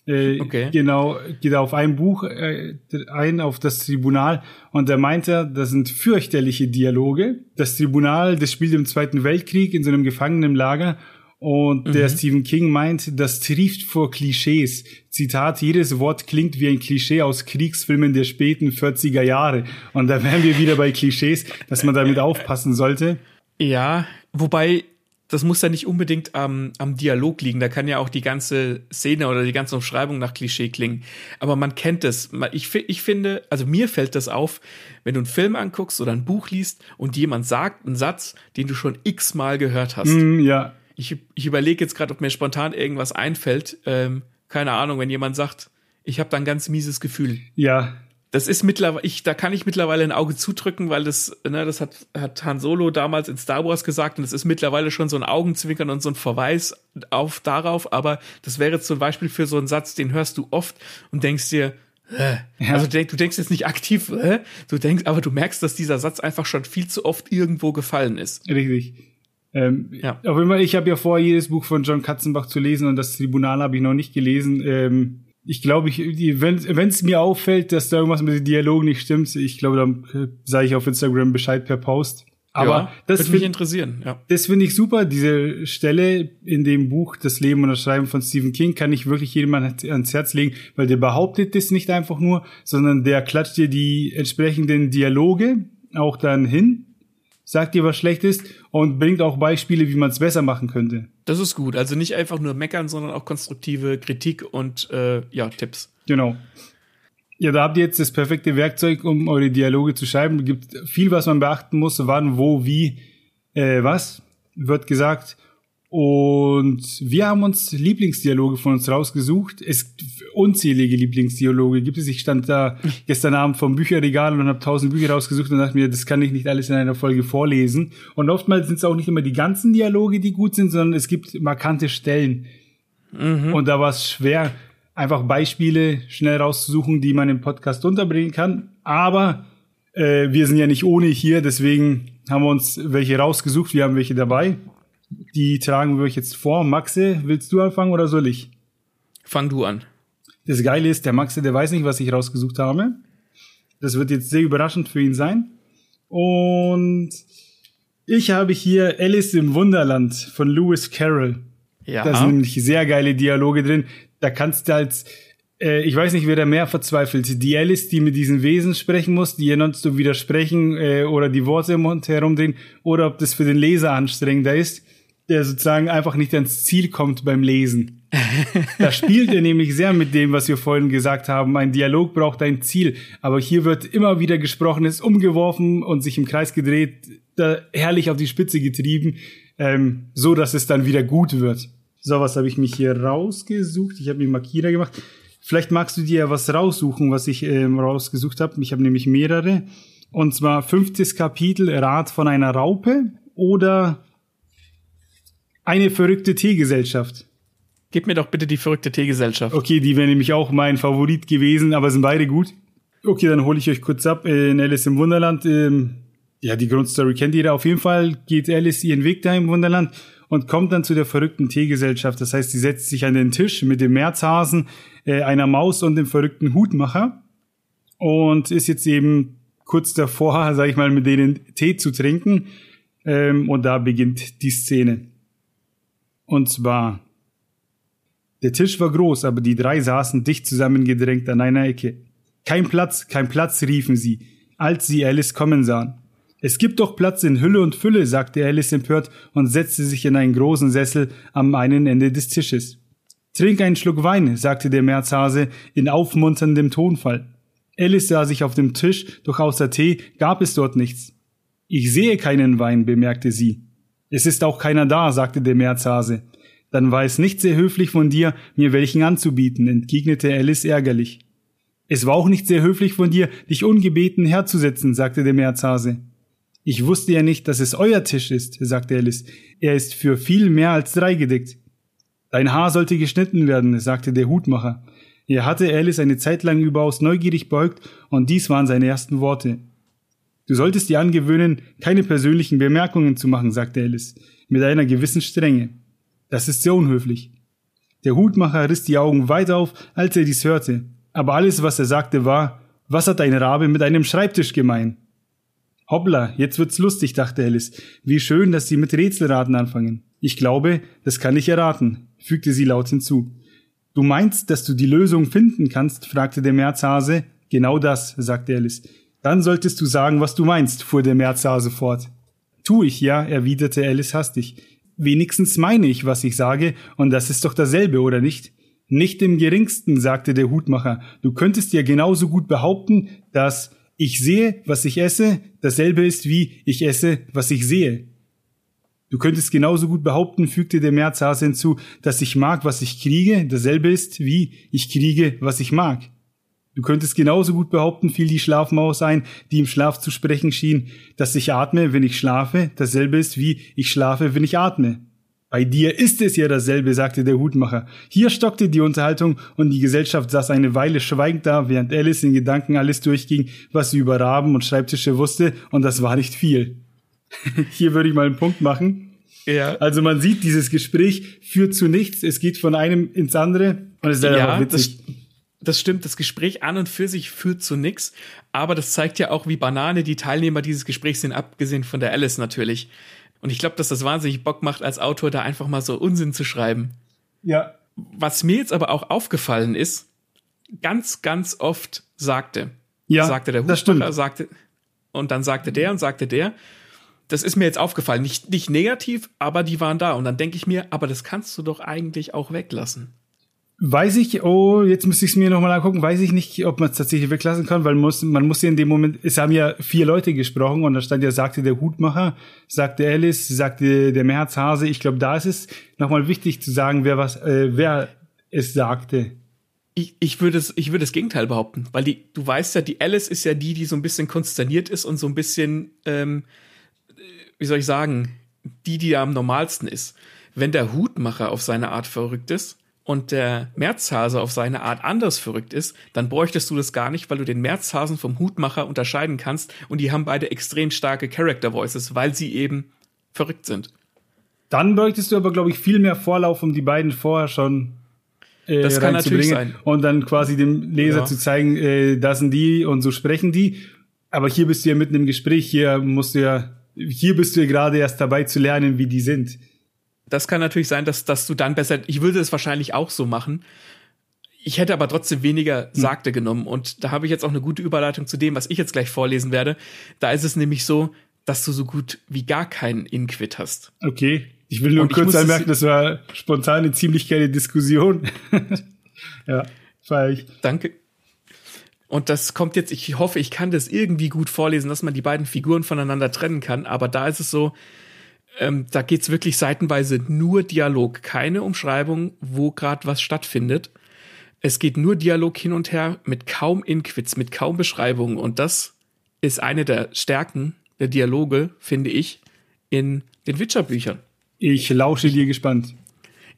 Äh, okay. Genau, geht auf ein Buch äh, ein, auf das Tribunal, und da meint er, das sind fürchterliche Dialoge. Das Tribunal, das spielt im Zweiten Weltkrieg in so einem Gefangenenlager und mhm. der Stephen King meint, das trieft vor Klischees. Zitat, jedes Wort klingt wie ein Klischee aus Kriegsfilmen der späten 40er Jahre. Und da wären wir wieder bei Klischees, dass man damit aufpassen sollte. Ja, wobei, das muss ja nicht unbedingt am, am Dialog liegen. Da kann ja auch die ganze Szene oder die ganze Umschreibung nach Klischee klingen. Aber man kennt es. Ich, ich finde, also mir fällt das auf, wenn du einen Film anguckst oder ein Buch liest und jemand sagt einen Satz, den du schon x-mal gehört hast. Mm, ja ich, ich überlege jetzt gerade, ob mir spontan irgendwas einfällt. Ähm, keine Ahnung, wenn jemand sagt, ich habe da ein ganz mieses Gefühl. Ja. Das ist mittlerweile, ich, da kann ich mittlerweile ein Auge zudrücken, weil das, ne, das hat, hat Han Solo damals in Star Wars gesagt und es ist mittlerweile schon so ein Augenzwinkern und so ein Verweis auf darauf, aber das wäre zum Beispiel für so einen Satz, den hörst du oft und denkst dir, äh, ja. Also du, denk, du denkst jetzt nicht aktiv, äh, du denkst, aber du merkst, dass dieser Satz einfach schon viel zu oft irgendwo gefallen ist. Richtig. Ähm, ja. Auf jeden Fall, ich habe ja vor, jedes Buch von John Katzenbach zu lesen und das Tribunal habe ich noch nicht gelesen. Ähm, ich glaube, ich, wenn es mir auffällt, dass da irgendwas mit dem Dialog nicht stimmt, ich glaube, dann äh, sage ich auf Instagram Bescheid per Post. Aber ja, das würde mich interessieren. Ja. Das finde ich super. Diese Stelle in dem Buch Das Leben und das Schreiben von Stephen King kann ich wirklich jedem ans Herz legen, weil der behauptet das nicht einfach nur, sondern der klatscht dir die entsprechenden Dialoge auch dann hin sagt dir, was schlecht ist und bringt auch Beispiele, wie man es besser machen könnte. Das ist gut. Also nicht einfach nur meckern, sondern auch konstruktive Kritik und äh, ja, Tipps. Genau. Ja, da habt ihr jetzt das perfekte Werkzeug, um eure Dialoge zu schreiben. Es gibt viel, was man beachten muss. Wann, wo, wie, äh, was wird gesagt. Und wir haben uns Lieblingsdialoge von uns rausgesucht. Es unzählige Lieblingsdialoge gibt es. Ich stand da <laughs> gestern Abend vom Bücherregal und habe tausend Bücher rausgesucht und dachte mir, das kann ich nicht alles in einer Folge vorlesen. Und oftmals sind es auch nicht immer die ganzen Dialoge, die gut sind, sondern es gibt markante Stellen. Mhm. Und da war es schwer, einfach Beispiele schnell rauszusuchen, die man im Podcast unterbringen kann. Aber äh, wir sind ja nicht ohne hier, deswegen haben wir uns welche rausgesucht. Wir haben welche dabei. Die tragen wir euch jetzt vor. Maxe, willst du anfangen oder soll ich? Fang du an. Das Geile ist, der Maxe, der weiß nicht, was ich rausgesucht habe. Das wird jetzt sehr überraschend für ihn sein. Und Ich habe hier Alice im Wunderland von Lewis Carroll. Ja. Da sind nämlich sehr geile Dialoge drin. Da kannst du als, äh, ich weiß nicht, wer da mehr verzweifelt. Die Alice, die mit diesen Wesen sprechen muss, die ihr nonstop widersprechen äh, oder die Worte im Mund herumdrehen, oder ob das für den Leser anstrengender ist, der sozusagen einfach nicht ans Ziel kommt beim Lesen. da spielt er nämlich sehr mit dem, was wir vorhin gesagt haben. Ein Dialog braucht ein Ziel, aber hier wird immer wieder gesprochen, ist umgeworfen und sich im Kreis gedreht, da herrlich auf die Spitze getrieben, ähm, so dass es dann wieder gut wird. So, was habe ich mich hier rausgesucht? Ich habe mir Markierer gemacht. Vielleicht magst du dir ja was raussuchen, was ich ähm, rausgesucht habe. Ich habe nämlich mehrere. Und zwar fünftes Kapitel Rat von einer Raupe oder eine verrückte Teegesellschaft. Gib mir doch bitte die verrückte Teegesellschaft. Okay, die wäre nämlich auch mein Favorit gewesen, aber sind beide gut. Okay, dann hole ich euch kurz ab. In Alice im Wunderland, ähm, ja, die Grundstory kennt ihr da. Auf jeden Fall geht Alice ihren Weg da im Wunderland und kommt dann zu der verrückten Teegesellschaft. Das heißt, sie setzt sich an den Tisch mit dem Märzhasen, äh, einer Maus und dem verrückten Hutmacher und ist jetzt eben kurz davor, <laughs> sag ich mal, mit denen Tee zu trinken. Ähm, und da beginnt die Szene. Und zwar der Tisch war groß, aber die drei saßen dicht zusammengedrängt an einer Ecke. Kein Platz, kein Platz, riefen sie, als sie Alice kommen sahen. Es gibt doch Platz in Hülle und Fülle, sagte Alice empört und setzte sich in einen großen Sessel am einen Ende des Tisches. Trink einen Schluck Wein, sagte der Märzhase in aufmunterndem Tonfall. Alice sah sich auf dem Tisch, doch außer Tee gab es dort nichts. Ich sehe keinen Wein, bemerkte sie. Es ist auch keiner da, sagte der Märzhase. Dann war es nicht sehr höflich von dir, mir welchen anzubieten, entgegnete Alice ärgerlich. Es war auch nicht sehr höflich von dir, dich ungebeten herzusetzen, sagte der Märzhase. Ich wusste ja nicht, dass es euer Tisch ist, sagte Alice. Er ist für viel mehr als drei gedeckt. Dein Haar sollte geschnitten werden, sagte der Hutmacher. Er hatte Alice eine Zeit lang überaus neugierig beugt, und dies waren seine ersten Worte. Du solltest dir angewöhnen, keine persönlichen Bemerkungen zu machen, sagte Alice, mit einer gewissen Strenge. Das ist sehr unhöflich. Der Hutmacher riss die Augen weit auf, als er dies hörte. Aber alles, was er sagte, war, was hat ein Rabe mit einem Schreibtisch gemein? Hoppla, jetzt wird's lustig, dachte Alice. Wie schön, dass Sie mit Rätselraten anfangen. Ich glaube, das kann ich erraten, fügte sie laut hinzu. Du meinst, dass du die Lösung finden kannst? fragte der Märzhase. Genau das, sagte Alice. Dann solltest du sagen, was du meinst, fuhr der Märzhase fort. Tu ich ja, erwiderte Alice hastig. Wenigstens meine ich, was ich sage, und das ist doch dasselbe, oder nicht? Nicht im geringsten, sagte der Hutmacher. Du könntest ja genauso gut behaupten, dass ich sehe, was ich esse, dasselbe ist wie ich esse, was ich sehe. Du könntest genauso gut behaupten, fügte der Märzhase hinzu, dass ich mag, was ich kriege, dasselbe ist wie ich kriege, was ich mag. Du könntest genauso gut behaupten, fiel die Schlafmaus ein, die im Schlaf zu sprechen schien, dass ich atme, wenn ich schlafe, dasselbe ist wie ich schlafe, wenn ich atme. Bei dir ist es ja dasselbe, sagte der Hutmacher. Hier stockte die Unterhaltung und die Gesellschaft saß eine Weile schweigend da, während Alice in Gedanken alles durchging, was sie über Raben und Schreibtische wusste, und das war nicht viel. <laughs> Hier würde ich mal einen Punkt machen. Ja. Also man sieht, dieses Gespräch führt zu nichts, es geht von einem ins andere und es ist ja, witzig. Das das stimmt, das Gespräch an und für sich führt zu nichts, aber das zeigt ja auch, wie Banane die Teilnehmer dieses Gesprächs sind, abgesehen von der Alice natürlich. Und ich glaube, dass das wahnsinnig Bock macht, als Autor da einfach mal so Unsinn zu schreiben. Ja. Was mir jetzt aber auch aufgefallen ist, ganz, ganz oft sagte, ja, sagte der Hutmacher, sagte, und dann sagte der und sagte der. Das ist mir jetzt aufgefallen. Nicht, nicht negativ, aber die waren da. Und dann denke ich mir, aber das kannst du doch eigentlich auch weglassen. Weiß ich, oh, jetzt müsste ich es mir nochmal angucken, weiß ich nicht, ob man es tatsächlich weglassen kann, weil man muss, man muss ja in dem Moment, es haben ja vier Leute gesprochen und da stand ja, sagte der Hutmacher, sagte Alice, sagte der Märzhase. Ich glaube, da ist es nochmal wichtig zu sagen, wer was, äh, wer es sagte. Ich, ich würde es, ich würde das Gegenteil behaupten, weil die, du weißt ja, die Alice ist ja die, die so ein bisschen konsterniert ist und so ein bisschen, ähm, wie soll ich sagen, die, die ja am normalsten ist. Wenn der Hutmacher auf seine Art verrückt ist, und der Märzhase auf seine Art anders verrückt ist, dann bräuchtest du das gar nicht, weil du den Märzhasen vom Hutmacher unterscheiden kannst und die haben beide extrem starke Character Voices, weil sie eben verrückt sind. Dann bräuchtest du aber, glaube ich, viel mehr Vorlauf, um die beiden vorher schon äh, das kann natürlich sein. und dann quasi dem Leser ja. zu zeigen, äh, das sind die und so sprechen die. Aber hier bist du ja mitten im Gespräch, hier musst du ja hier bist du ja gerade erst dabei zu lernen, wie die sind. Das kann natürlich sein, dass, dass du dann besser, ich würde es wahrscheinlich auch so machen. Ich hätte aber trotzdem weniger hm. Sagte hm. genommen. Und da habe ich jetzt auch eine gute Überleitung zu dem, was ich jetzt gleich vorlesen werde. Da ist es nämlich so, dass du so gut wie gar keinen Inquit hast. Okay. Ich will nur und kurz anmerken, das war spontan eine ziemlich geile Diskussion. <laughs> ja, feier ich. Danke. Und das kommt jetzt, ich hoffe, ich kann das irgendwie gut vorlesen, dass man die beiden Figuren voneinander trennen kann. Aber da ist es so, ähm, da geht's wirklich seitenweise nur Dialog, keine Umschreibung, wo gerade was stattfindet. Es geht nur Dialog hin und her mit kaum Inquits, mit kaum Beschreibungen. Und das ist eine der Stärken der Dialoge, finde ich, in den Witcher-Büchern. Ich lausche dir gespannt.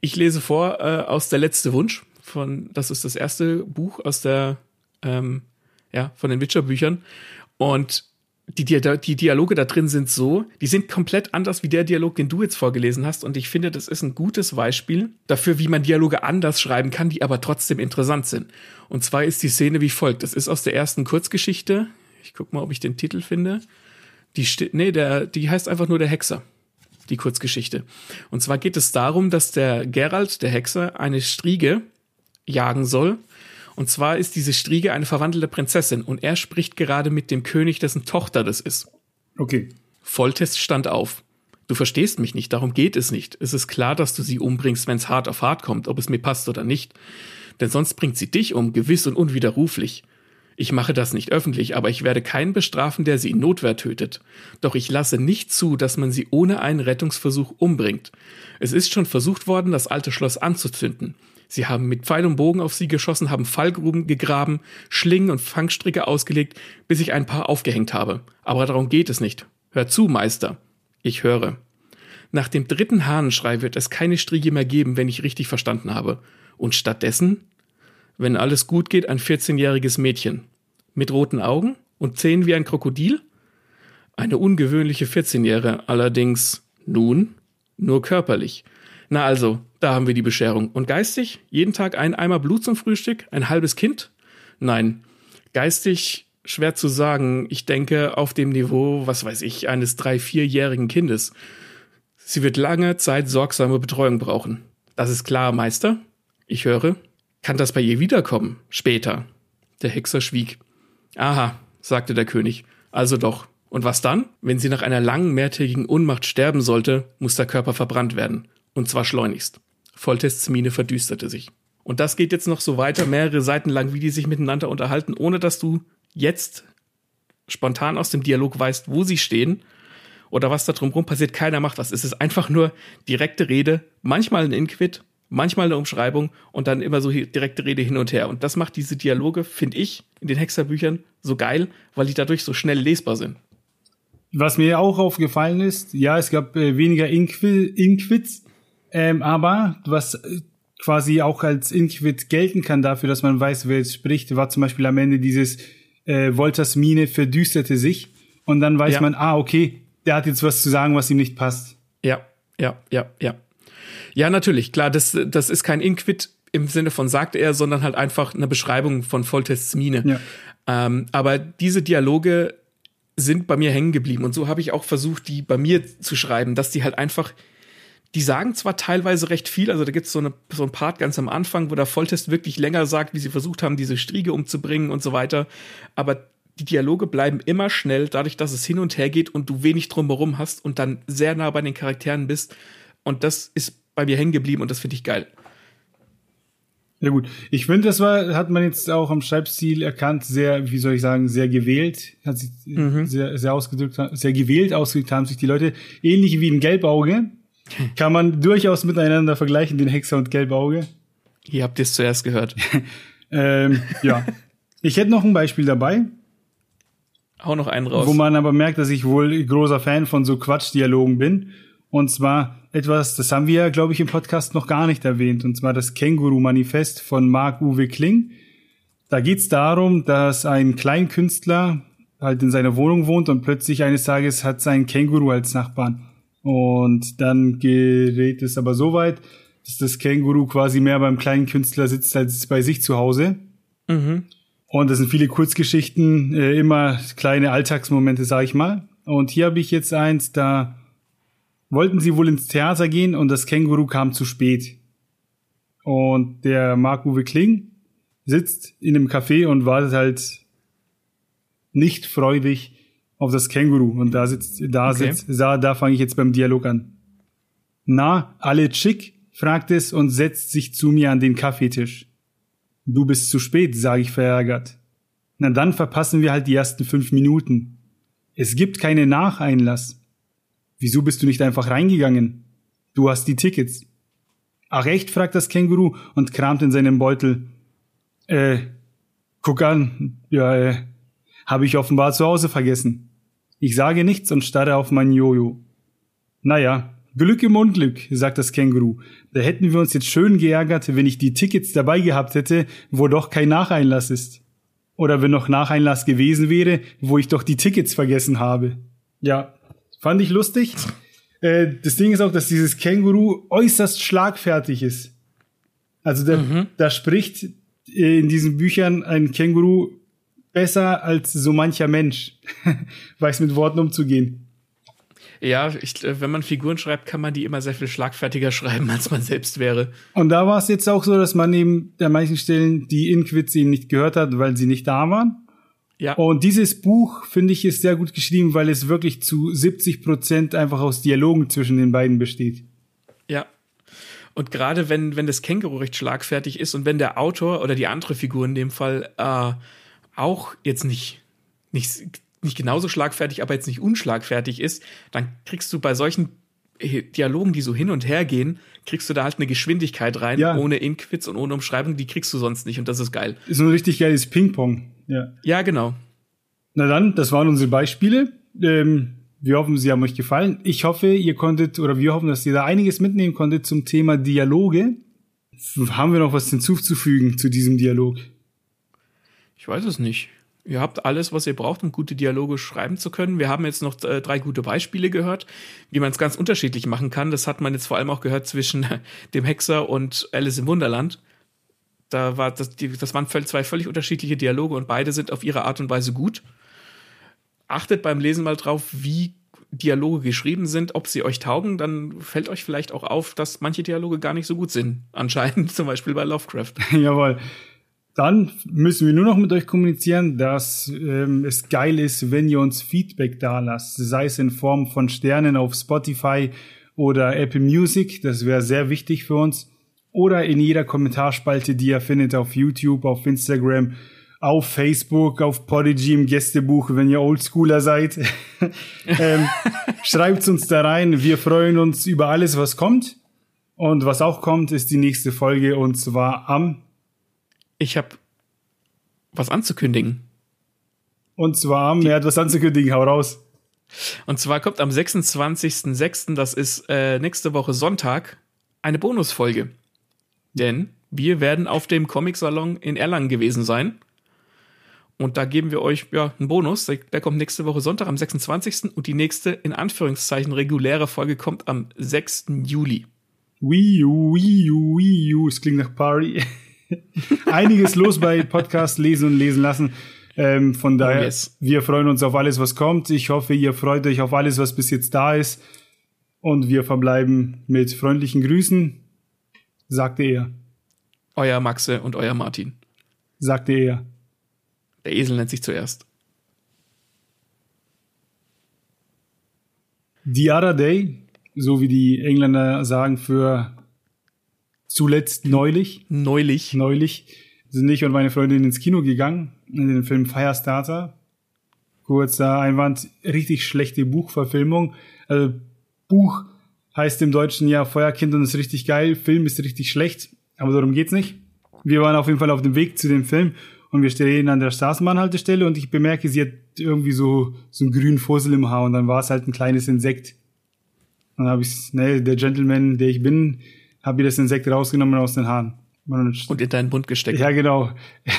Ich lese vor äh, aus Der letzte Wunsch. Von, das ist das erste Buch aus der, ähm, ja, von den Witcher-Büchern. Und die, die, die Dialoge da drin sind so, die sind komplett anders wie der Dialog, den du jetzt vorgelesen hast. Und ich finde, das ist ein gutes Beispiel dafür, wie man Dialoge anders schreiben kann, die aber trotzdem interessant sind. Und zwar ist die Szene wie folgt. Das ist aus der ersten Kurzgeschichte. Ich guck mal, ob ich den Titel finde. Die, nee, der, die heißt einfach nur der Hexer die Kurzgeschichte. Und zwar geht es darum, dass der Gerald, der Hexer, eine Striege jagen soll. Und zwar ist diese Striege eine verwandelte Prinzessin und er spricht gerade mit dem König, dessen Tochter das ist. Okay. Volltest stand auf. Du verstehst mich nicht, darum geht es nicht. Es ist klar, dass du sie umbringst, wenn es hart auf hart kommt, ob es mir passt oder nicht. Denn sonst bringt sie dich um, gewiss und unwiderruflich. Ich mache das nicht öffentlich, aber ich werde keinen bestrafen, der sie in Notwehr tötet. Doch ich lasse nicht zu, dass man sie ohne einen Rettungsversuch umbringt. Es ist schon versucht worden, das alte Schloss anzuzünden. Sie haben mit Pfeil und Bogen auf sie geschossen, haben Fallgruben gegraben, Schlingen und Fangstricke ausgelegt, bis ich ein paar aufgehängt habe. Aber darum geht es nicht. Hör zu, Meister. Ich höre. Nach dem dritten Hahnenschrei wird es keine Striege mehr geben, wenn ich richtig verstanden habe. Und stattdessen wenn alles gut geht, ein 14-jähriges Mädchen. Mit roten Augen und Zähnen wie ein Krokodil? Eine ungewöhnliche 14-Jährige, allerdings nun nur körperlich. Na also, da haben wir die Bescherung. Und geistig? Jeden Tag ein Eimer Blut zum Frühstück? Ein halbes Kind? Nein. Geistig schwer zu sagen. Ich denke auf dem Niveau, was weiß ich, eines drei-, vierjährigen Kindes. Sie wird lange Zeit sorgsame Betreuung brauchen. Das ist klar, Meister? Ich höre. Kann das bei ihr wiederkommen? Später. Der Hexer schwieg. Aha, sagte der König. Also doch. Und was dann? Wenn sie nach einer langen mehrtägigen Unmacht sterben sollte, muss der Körper verbrannt werden. Und zwar schleunigst. Voltests Miene verdüsterte sich. Und das geht jetzt noch so weiter, mehrere Seiten lang, wie die sich miteinander unterhalten, ohne dass du jetzt spontan aus dem Dialog weißt, wo sie stehen oder was da drumherum passiert. Keiner macht was. Es ist einfach nur direkte Rede, manchmal ein Inquit, manchmal eine Umschreibung und dann immer so direkte Rede hin und her. Und das macht diese Dialoge, finde ich, in den Hexerbüchern so geil, weil die dadurch so schnell lesbar sind. Was mir auch aufgefallen ist, ja, es gab äh, weniger Inqui Inquits, ähm, aber was äh, quasi auch als Inquit gelten kann dafür, dass man weiß, wer jetzt spricht, war zum Beispiel am Ende dieses äh, Wolters Mine verdüsterte sich und dann weiß ja. man, ah, okay, der hat jetzt was zu sagen, was ihm nicht passt. Ja, ja, ja, ja. Ja, natürlich, klar, das, das ist kein Inquit im Sinne von sagt er, sondern halt einfach eine Beschreibung von Volltests Mine. Ja. Ähm, aber diese Dialoge sind bei mir hängen geblieben und so habe ich auch versucht, die bei mir zu schreiben, dass die halt einfach, die sagen zwar teilweise recht viel, also da gibt so es so ein Part ganz am Anfang, wo der Volltest wirklich länger sagt, wie sie versucht haben, diese Striege umzubringen und so weiter, aber die Dialoge bleiben immer schnell, dadurch, dass es hin und her geht und du wenig drumherum hast und dann sehr nah bei den Charakteren bist. Und das ist bei mir hängen geblieben und das finde ich geil. Ja gut, ich finde, das war, hat man jetzt auch am Schreibstil erkannt, sehr, wie soll ich sagen, sehr gewählt, hat sich mhm. sehr, sehr ausgedrückt, sehr gewählt ausgedrückt haben sich die Leute, ähnlich wie ein Gelbauge, <laughs> kann man durchaus miteinander vergleichen, den Hexer und Gelbauge. Ihr habt es zuerst gehört. <laughs> ähm, ja. Ich hätte noch ein Beispiel dabei. Hau noch einen raus. Wo man aber merkt, dass ich wohl großer Fan von so Quatschdialogen bin. Und zwar etwas, das haben wir, ja, glaube ich, im Podcast noch gar nicht erwähnt, und zwar das Känguru-Manifest von Marc-Uwe Kling. Da geht's darum, dass ein Kleinkünstler halt in seiner Wohnung wohnt und plötzlich eines Tages hat sein Känguru als Nachbarn. Und dann gerät es aber so weit, dass das Känguru quasi mehr beim kleinen Künstler sitzt als bei sich zu Hause. Mhm. Und das sind viele Kurzgeschichten, äh, immer kleine Alltagsmomente, sag ich mal. Und hier habe ich jetzt eins, da wollten sie wohl ins Theater gehen und das Känguru kam zu spät. Und der Marc-Uwe Kling sitzt in einem Café und wartet halt nicht freudig auf das Känguru. Und da sitzt, da Okay. sitzt, da, da fange ich jetzt beim Dialog an. Na, alle chick? fragt es und setzt sich zu mir an den Kaffeetisch. Du bist zu spät, sage ich verärgert. Na dann verpassen wir halt die ersten fünf Minuten. Es gibt keine Nacheinlass. Wieso bist du nicht einfach reingegangen? Du hast die Tickets. Ach echt? fragt das Känguru und kramt in seinem Beutel. Äh, guck an. Ja, äh, habe ich offenbar zu Hause vergessen. Ich sage nichts und starre auf mein Jojo. Naja, Glück im Unglück, sagt das Känguru. Da hätten wir uns jetzt schön geärgert, wenn ich die Tickets dabei gehabt hätte, wo doch kein Nacheinlass ist. Oder wenn noch Nacheinlass gewesen wäre, wo ich doch die Tickets vergessen habe. Ja, fand ich lustig. Äh, das Ding ist auch, dass dieses Känguru äußerst schlagfertig ist. Also da, da spricht äh, in diesen Büchern ein Känguru besser als so mancher Mensch. <laughs> Weiß mit Worten umzugehen. Ja, ich, äh, wenn man Figuren schreibt, kann man die immer sehr viel schlagfertiger <laughs> schreiben, als man selbst wäre. Und da war es jetzt auch so, dass man eben an manchen Stellen die Inquits eben nicht gehört hat, weil sie nicht da waren. Ja, Und dieses Buch, finde ich, ist sehr gut geschrieben, weil es wirklich zu 70 Prozent einfach aus Dialogen zwischen den beiden besteht. ja. Und gerade wenn, wenn das Känguru recht schlagfertig ist und wenn der Autor oder die andere Figur in dem Fall äh, auch jetzt nicht, nicht, nicht genauso schlagfertig, aber jetzt nicht unschlagfertig ist, dann kriegst du bei solchen äh, Dialogen, die so hin und her gehen, kriegst du da halt eine Geschwindigkeit rein, Ja. ohne Inquits und ohne Umschreibung, die kriegst du sonst nicht und das ist geil. Ist so ein richtig geiles Ping-Pong. Ja. Ja, genau. Na dann, das waren unsere Beispiele. Ähm, wir hoffen, sie haben euch gefallen. Ich hoffe, ihr konntet, oder wir hoffen, dass ihr da einiges mitnehmen konntet zum Thema Dialoge. Haben wir noch was hinzuzufügen zu diesem Dialog? Ich weiß es nicht. Ihr habt alles, was ihr braucht, um gute Dialoge schreiben zu können. Wir haben jetzt noch äh, drei gute Beispiele gehört, wie man es ganz unterschiedlich machen kann. Das hat man jetzt vor allem auch gehört zwischen <laughs> dem Hexer und Alice im Wunderland. Da war das, das waren zwei völlig unterschiedliche Dialoge und beide sind auf ihre Art und Weise gut. Achtet beim Lesen mal drauf, wie Dialoge geschrieben sind, ob sie euch taugen, dann fällt euch vielleicht auch auf, dass manche Dialoge gar nicht so gut sind. Anscheinend, <laughs> zum Beispiel bei Lovecraft. <laughs> Jawohl. Dann müssen wir nur noch mit euch kommunizieren, dass ähm, es geil ist, wenn ihr uns Feedback da lasst, sei es in Form von Sternen auf Spotify oder Apple Music, das wäre sehr wichtig für uns, oder in jeder Kommentarspalte, die ihr findet auf YouTube, auf Instagram, auf Facebook, auf Podigy im Gästebuch, wenn ihr Oldschooler seid. <laughs> ähm, Schreibt uns da rein, wir freuen uns über alles, was kommt. Und was auch kommt, ist die nächste Folge und zwar am Ich habe was anzukündigen. Und zwar haben wir etwas anzukündigen. Hau raus. Und zwar kommt am 26.06., das ist äh, nächste Woche Sonntag, eine Bonusfolge. Denn wir werden auf dem Comic-Salon in Erlangen gewesen sein. Und da geben wir euch ja einen Bonus. Der, der kommt nächste Woche Sonntag am 26. Und die nächste, in Anführungszeichen, reguläre Folge kommt am 6. Juli. Wii U, Wii U, Wii U. Es klingt nach Party. <laughs> <laughs> Einiges los bei Podcast lesen und lesen lassen. Ähm, von daher, Oh, yes. wir freuen uns auf alles, was kommt. Ich hoffe, ihr freut euch auf alles, was bis jetzt da ist. Und wir verbleiben mit freundlichen Grüßen. Sagte er. Euer Maxe und euer Martin. Sagte er. Der Esel nennt sich zuerst. The other day, so wie die Engländer sagen für zuletzt neulich. Neulich. Neulich sind ich und meine Freundin ins Kino gegangen, in den Film Firestarter. Kurzer Einwand, richtig schlechte Buchverfilmung. Also, Buch heißt im Deutschen ja Feuerkind und ist richtig geil, Film ist richtig schlecht, aber darum geht's nicht. Wir waren auf jeden Fall auf dem Weg zu dem Film und wir stehen an der Straßenbahnhaltestelle und ich bemerke, sie hat irgendwie so, so einen grünen Fussel im Haar und dann war es halt ein kleines Insekt. Dann habe ich, ne, der Gentleman, der ich bin, habe ihr das Insekt rausgenommen aus den Haaren. Und Und in deinen Bund gesteckt. ja, genau.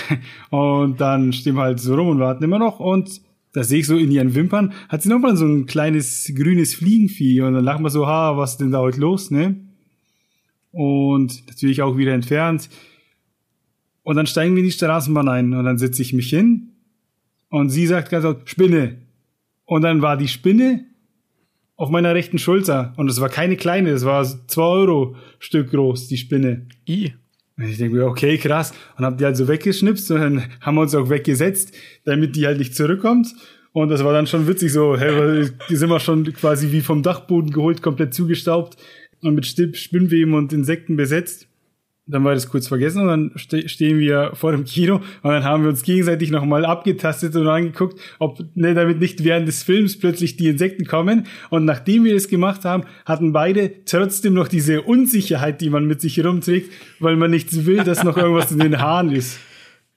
<laughs> Und dann stehen wir halt so rum und warten immer noch. Und da sehe ich so in ihren Wimpern, hat sie nochmal so ein kleines grünes Fliegenvieh. Und dann lachen wir so, ha, was ist denn da heute los, ne? Und natürlich auch wieder entfernt. Und dann steigen wir in die Straßenbahn ein. Und dann setze ich mich hin. Und sie sagt ganz laut, Spinne. und dann war die Spinne auf meiner rechten Schulter. Und es war keine kleine, es war 2 Euro Stück groß, die Spinne. I. Und ich denke mir, okay, krass. Und hab die halt so weggeschnipst und dann <laughs> haben wir uns auch weggesetzt, damit die halt nicht zurückkommt. Und das war dann schon witzig so, hey, <laughs> die sind wir schon quasi wie vom Dachboden geholt, komplett zugestaubt und mit Spinnweben und Insekten besetzt dann war das kurz vergessen und dann ste stehen wir vor dem Kino und dann haben wir uns gegenseitig nochmal abgetastet und angeguckt, ob ne, damit nicht während des Films plötzlich die Insekten kommen. Und nachdem wir das gemacht haben, hatten beide trotzdem noch diese Unsicherheit, die man mit sich herumträgt, weil man nichts will, dass noch irgendwas in den Haaren ist.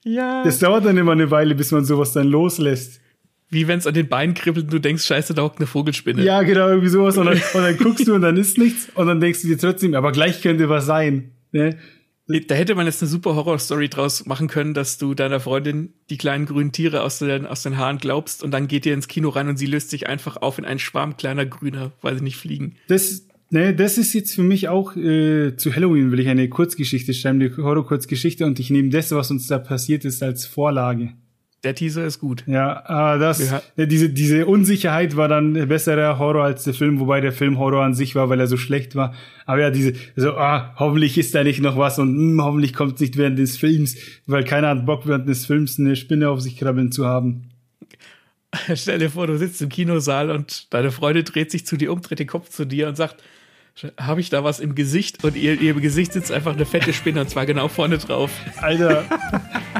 Ja. Das dauert dann immer eine Weile, bis man sowas dann loslässt. Wie wenn es an den Beinen kribbelt und du denkst, scheiße, da hockt eine Vogelspinne. Ja, genau, irgendwie sowas. Und dann, und dann guckst du und dann ist nichts. Und dann denkst du dir trotzdem, aber gleich könnte was sein. Ne? Da hätte man jetzt eine super Horror-Story draus machen können, dass du deiner Freundin die kleinen grünen Tiere aus den, aus den Haaren glaubst und dann geht ihr ins Kino rein und sie löst sich einfach auf in einen Schwarm kleiner Grüner, weil sie nicht fliegen. Das, ne, das ist jetzt für mich auch äh, zu Halloween will ich eine Kurzgeschichte schreiben, eine Horror-Kurzgeschichte und ich nehme das, was uns da passiert ist, als Vorlage. Der Teaser ist gut. Ja, äh, das, ja, diese, diese Unsicherheit war dann besserer Horror als der Film, wobei der Film Horror an sich war, weil er so schlecht war. Aber ja, diese, so, ah, hoffentlich ist da nicht noch was und hm, hoffentlich kommt es nicht während des Films, weil keiner hat Bock, während des Films eine Spinne auf sich krabbeln zu haben. <laughs> Stell dir vor, du sitzt im Kinosaal und deine Freundin dreht sich zu dir um, dreht den Kopf zu dir und sagt, habe ich da was im Gesicht? Und ihr, ihr im Gesicht sitzt einfach eine fette Spinne und zwar genau vorne drauf. Alter, <laughs>